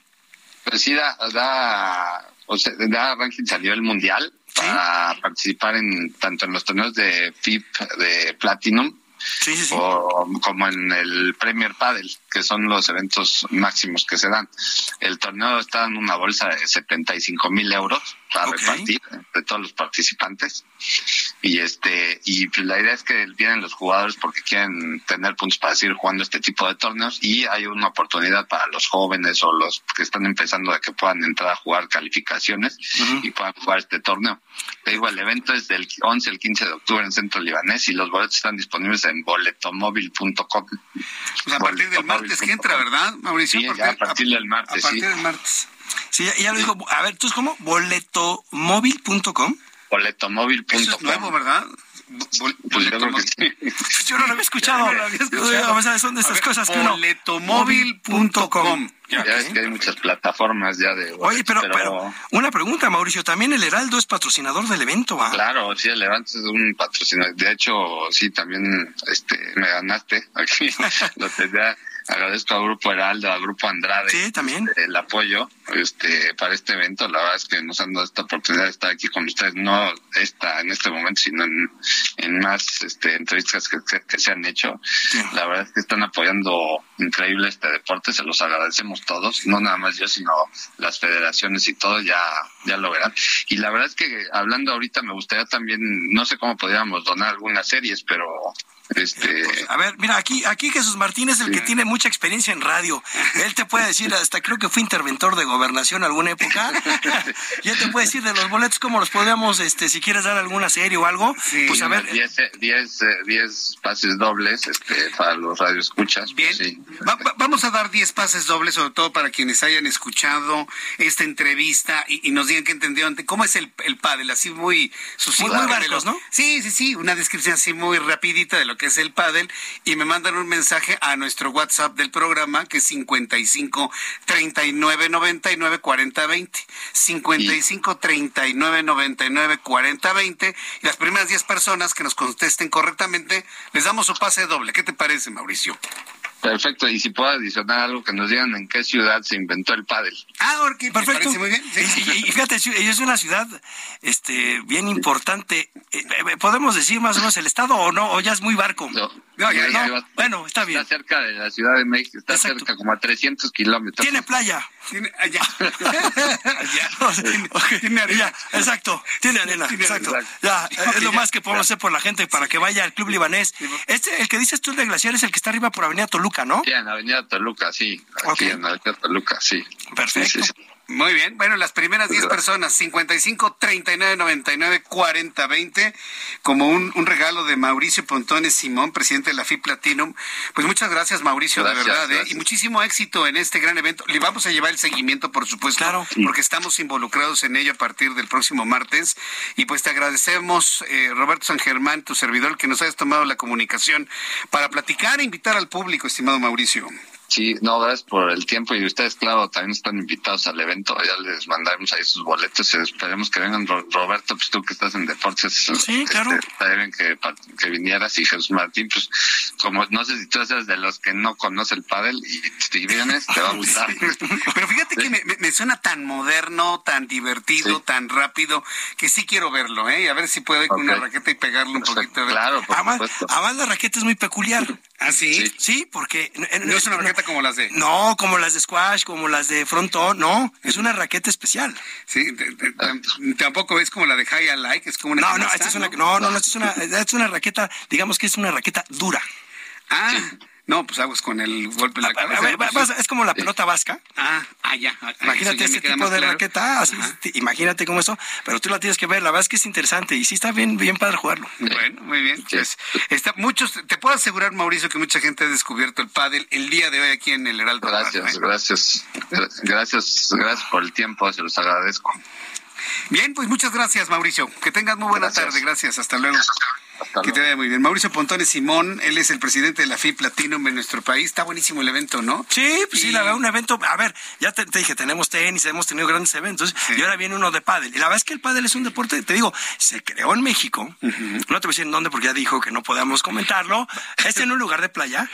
Pues sí, da, da, o sea, da ranking salió el mundial para participar en tanto en los torneos de FIP de Platinum O, como en el Premier Padel, que son los eventos máximos que se dan. El torneo está en una bolsa de 75 mil euros para repartir de todos los participantes y este y pues, la idea es que vienen los jugadores porque quieren tener puntos para seguir jugando este tipo de torneos y hay una oportunidad para los jóvenes o los que están empezando de que puedan entrar a jugar calificaciones y puedan jugar este torneo. Te digo, el evento es del 11 al 15 de octubre en Centro Libanés y los boletos están disponibles en boletomóvil.com. a partir del martes que entra, ¿verdad, Mauricio? Sí, a partir del martes. A partir del martes. Sí, ya, lo digo. A ver, ¿tú es como boletomóvil.com? Boletomóvil.com. Eso es nuevo, ¿verdad? pues yo creo que sí. Yo no lo había escuchado. no lo había escuchado. son de estas cosas que. Boletomóvil.com. Ya ves que hay muchas plataformas ya de... Oye, pero, pero, una pregunta, Mauricio. También el Heraldo es patrocinador del evento, ¿va? Claro, sí, el Heraldo es un patrocinador. De hecho, sí, también este, me ganaste aquí. [LAUGHS] lo tendría agradezco a Grupo Heraldo, a Grupo Andrade sí, también. El apoyo este para este evento. La verdad es que nos han dado esta oportunidad de estar aquí con ustedes, no esta en este momento, sino en, en más este, entrevistas que, que, se han hecho. La verdad es que están apoyando increíble este deporte, se los agradecemos todos, no nada más yo, sino las federaciones y todo, ya, ya lo verán. Y la verdad es que hablando ahorita me gustaría también, no sé cómo podríamos donar algunas series, pero este... A ver, mira, aquí, aquí Jesús Martín es el que tiene mucha experiencia en radio. Él te puede decir, hasta creo que fue interventor de gobernación alguna época. [LAUGHS] y él te puede decir de los boletos cómo los podríamos, este, si quieres dar alguna serie o algo. pues a ver. 10 diez, diez, pases dobles este, para los radioescuchas. Pues Bien. vamos a dar 10 pases dobles, sobre todo para quienes hayan escuchado esta entrevista y, nos digan que entendieron cómo es el, el pádel, así muy sucinto. Muy, barcos, ¿no? Sí, sí, sí, una descripción así muy rapidita de lo que es el pádel y me mandan un mensaje a nuestro WhatsApp del programa que es 55 39 99 40 20 55 39 99 40 20 y las primeras 10 personas que nos contesten correctamente les damos su pase doble. ¿Qué te parece, Mauricio? Perfecto, y si puedo adicionar algo que nos digan en qué ciudad se inventó el pádel. Ah, porque perfecto. muy bien. Y, fíjate, es una ciudad este bien importante. Eh, eh, ¿Podemos decir más o menos el estado o no? ¿O ya es muy barco? No, no, bueno, está bien. Está cerca de la Ciudad de México, está cerca como a 300 kilómetros. Tiene playa. Tiene allá. [LAUGHS] tiene arena. exacto, tiene arena, exacto. Ya, es lo más que podemos hacer por la gente para que vaya al club libanés. Este, el que dices tú de Glaciar es el que está arriba por Avenida Toluca, ¿no? Sí, en Avenida Toluca, sí. Aquí en Avenida Toluca, sí. Perfecto. Muy bien, bueno, las primeras 10 personas, 55 39 99 40 20, como un, un, regalo de Mauricio Pontones Simón, presidente de la FI Platinum. Pues muchas gracias, Mauricio, de verdad, ¿eh? y muchísimo éxito en este gran evento. Le vamos a llevar el seguimiento, por supuesto, claro. porque estamos involucrados en ello a partir del próximo martes. Y pues te agradecemos, eh, Roberto San Germán, tu servidor, que nos hayas tomado la comunicación para platicar e invitar al público, estimado Mauricio. Sí, no, gracias por el tiempo y ustedes, claro, también están invitados al evento. Ya les mandaremos ahí sus boletos y esperemos que vengan. Roberto, pues tú que estás en deportes, sí, claro. Este, que, que vinieras y Jesús Martín, pues como no sé si tú eres de los que no conoce el pádel y si vienes te va a [LAUGHS] gustar. Pero fíjate que me, suena tan moderno, tan divertido, tan rápido, que sí quiero verlo, ¿eh? A ver si puedo ir con una raqueta y pegarle un poquito. Claro, por además, además la raqueta es muy peculiar. ¿Ah, sí? Sí, porque... No es una raqueta como las de... No, como las de squash, como las de frontón, no, es una raqueta especial. Sí, tampoco es como la de high like, es como una... No, no, esta es una... No, no, no, esta es una, es una raqueta, digamos que es una raqueta dura. Ah, no, pues hago con el golpe de la cabeza. Pues, es como la pelota vasca. Ah, ah ya. Imagínate ese tipo de raqueta, así, imagínate cómo eso, pero tú la tienes que ver, la verdad es que es interesante y sí está bien, bien para jugarlo. Bueno, muy bien. Pues, está, muchos, te puedo asegurar, Mauricio, que mucha gente ha descubierto el pádel el día de hoy aquí en el Heraldo. Gracias, gracias, gracias, gracias por el tiempo, se los agradezco. Bien, pues muchas gracias, Mauricio. Que tengas muy buena tarde. Gracias, hasta luego. Que te vaya muy bien. Mauricio Pontones Simón, él es el presidente de la FIP Platinum en nuestro país. Está buenísimo el evento, ¿no? Sí, pues sí, la verdad, un evento. A ver, ya te, dije, tenemos tenis, hemos tenido grandes eventos y ahora viene uno de pádel. Y la verdad es que el pádel es un deporte, te digo, se creó en México. No te voy a decir en dónde porque ya dijo que no podíamos comentarlo. Es en un lugar de playa,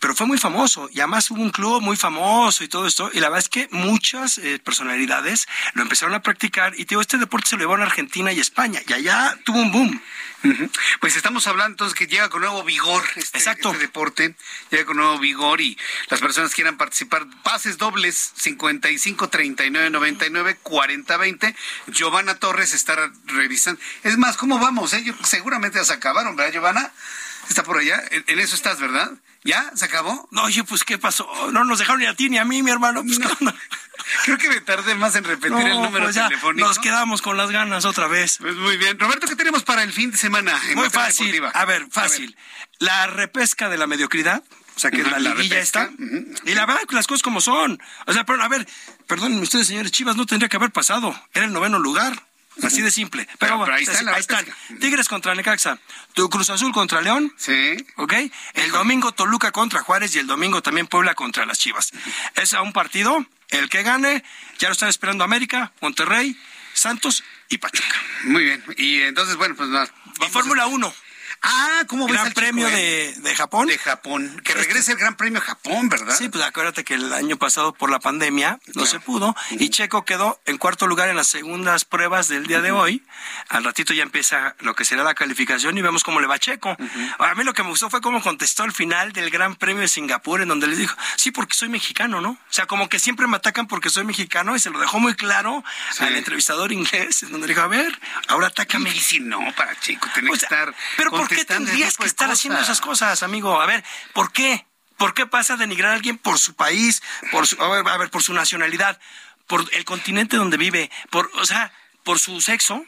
pero fue muy famoso y además hubo un club muy famoso y todo esto. Y la verdad es que muchas eh, personalidades lo empezaron a practicar y te digo, este deporte se lo llevó a Argentina y España y allá tuvo un boom. Pues estamos hablando entonces que llega con nuevo vigor este, este, deporte, llega con nuevo vigor y las personas quieran participar, pases dobles 55 39 99 40 20. Giovanna Torres estará revisando. Es más, ¿cómo vamos? Eh? seguramente ya se acabaron, ¿verdad, Giovanna? Está por allá. En, eso estás, ¿verdad? ¿Ya? ¿Se acabó? No, oye, pues ¿qué pasó? No nos dejaron ni a ti ni a mí, mi hermano. Pues, [LAUGHS] Creo que me tardé más en repetir el número pues telefónico. Nos quedamos con las ganas otra vez. Pues muy bien. Roberto, ¿qué tenemos para el fin de semana? muy fácil. A ver, fácil. La repesca de la mediocridad. O sea, que la, liguilla está. Y la verdad, las cosas como son. O sea, pero a ver, perdónenme ustedes, señores Chivas, no tendría que haber pasado. Era el noveno lugar. Así de simple. Pero, ahí, están, Tigres contra Necaxa. Tu Cruz Azul contra León. Sí. ¿Ok? El domingo Toluca contra Juárez y el domingo también Puebla contra las Chivas. Es a un partido. El que gane, ya lo están esperando América, Monterrey, Santos y Pachuca. Muy bien. Y entonces, bueno, pues nada. Y Fórmula 1. Ah, ¿cómo ves Gran Premio eh? de, de, Japón. De Japón. Que regrese el Gran Premio de Japón, ¿verdad? Sí, pues acuérdate que el año pasado por la pandemia no se pudo y Checo quedó en cuarto lugar en las segundas pruebas del día de hoy. Al ratito ya empieza lo que será la calificación y vemos cómo le va Checo. A mí lo que me gustó fue cómo contestó al final del Gran Premio de Singapur en donde les dijo, sí, porque soy mexicano, ¿no? O sea, como que siempre me atacan porque soy mexicano y se lo dejó muy claro al entrevistador inglés, en donde le dijo, a ver, ahora atácame. si no, para Checo, tiene que estar Pero ¿por qué tendrías que estar haciendo esas cosas, amigo. A ver, ¿por qué? ¿Por qué pasa a denigrar a alguien por su país, por su, a ver, por su nacionalidad, por el continente donde vive, por, o sea, por su sexo,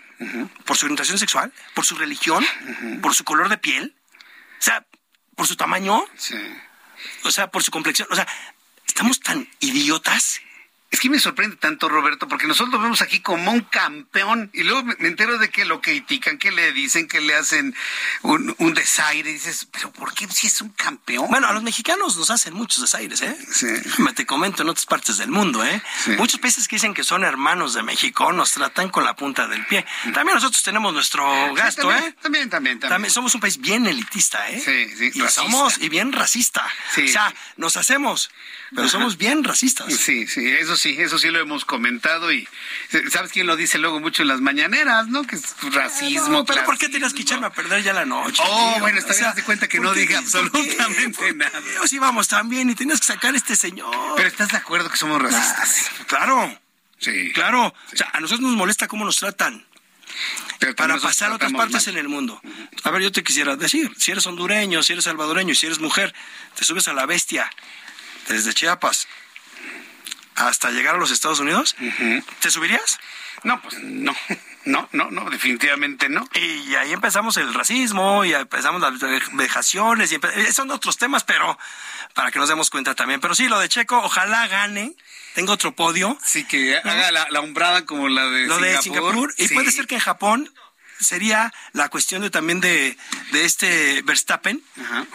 por su orientación sexual, por su religión, por su color de piel, o sea, por su tamaño, o sea, por su complexión, o sea, estamos tan idiotas es que me sorprende tanto, Roberto, porque nosotros lo vemos aquí como un campeón y luego me entero de que lo critican, que le dicen, que le hacen un, desaire. Y dices, ¿pero por qué si es un campeón? Bueno, a los mexicanos nos hacen muchos desaires, ¿eh? Sí. Me te comento en otras partes del mundo, ¿eh? Muchos países que dicen que son hermanos de México nos tratan con la punta del pie. También nosotros tenemos nuestro gasto, ¿eh? También, también, también, somos un país bien elitista, ¿eh? Sí, sí. Y somos, y bien racista. O sea, nos hacemos, pero somos bien racistas. Sí, sí, eso sí, eso sí lo hemos comentado y ¿sabes quién lo dice luego mucho en las mañaneras, no? Que es racismo. pero ¿por qué tienes que echarme a perder ya la noche? Oh, bueno, está bien, de cuenta que no diga absolutamente nada. Dios, íbamos también y tenías que sacar a este señor. Pero ¿estás de acuerdo que somos racistas? Claro. Sí. Claro. O sea, a nosotros nos molesta cómo nos tratan. para pasar a otras partes en el mundo. A ver, yo te quisiera decir, si eres hondureño, si eres salvadoreño, si eres mujer, te subes a la bestia desde Chiapas hasta llegar a los Estados Unidos, ¿te subirías? No, pues no. [LAUGHS] No, no, no, definitivamente no. Y ahí empezamos el racismo y empezamos las vejaciones y eh, son otros temas, pero para que nos demos cuenta también. Pero sí, lo de Checo, ojalá gane. Tengo otro podio. Sí, que haga la, la, umbrada como la de lo de Singapur. Y puede ser que en Japón sería la cuestión de también de, de este Verstappen.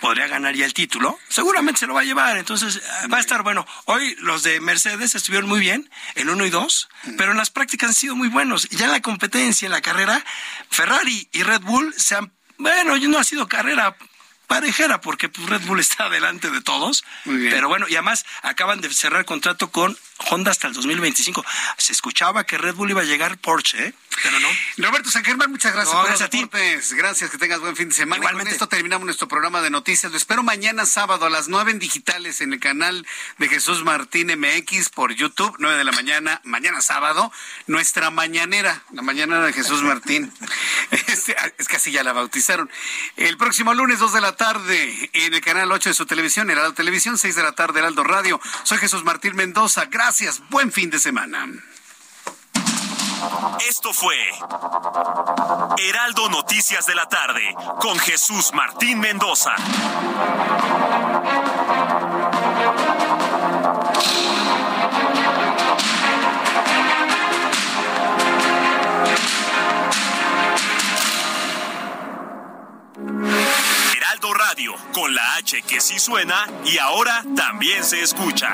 Podría ganar ya el título. Seguramente se lo va a llevar. Entonces va a estar bueno. Hoy los de Mercedes estuvieron muy bien, el 1 y 2, pero en las prácticas han sido muy buenos. Y ya en la competencia, en la carrera, Ferrari y Red Bull se han bueno, no ha sido carrera parejera porque pues, Red Bull está [LAUGHS] delante de todos. Pero bueno, y además acaban de cerrar contrato con Honda hasta el 2025. Se escuchaba que Red Bull iba a llegar Porsche, ¿eh? pero no. Roberto San Germán, muchas gracias por gracias a ti. Gracias, que tengas buen fin de semana. Igualmente. con esto terminamos nuestro programa de noticias. Lo espero mañana sábado a las 9 en digitales en el canal de Jesús Martín MX por YouTube, 9 de la mañana, mañana sábado, nuestra mañanera, la mañanera de Jesús Martín. [LAUGHS] Este, es que así ya la bautizaron. El próximo lunes, 2 de la tarde, en el canal 8 de su televisión, Heraldo Televisión, 6 de la tarde, Heraldo Radio. Soy Jesús Martín Mendoza. Gracias. Buen fin de semana. Esto fue Heraldo Noticias de la tarde con Jesús Martín Mendoza. Heraldo Radio, con la H que sí suena y ahora también se escucha.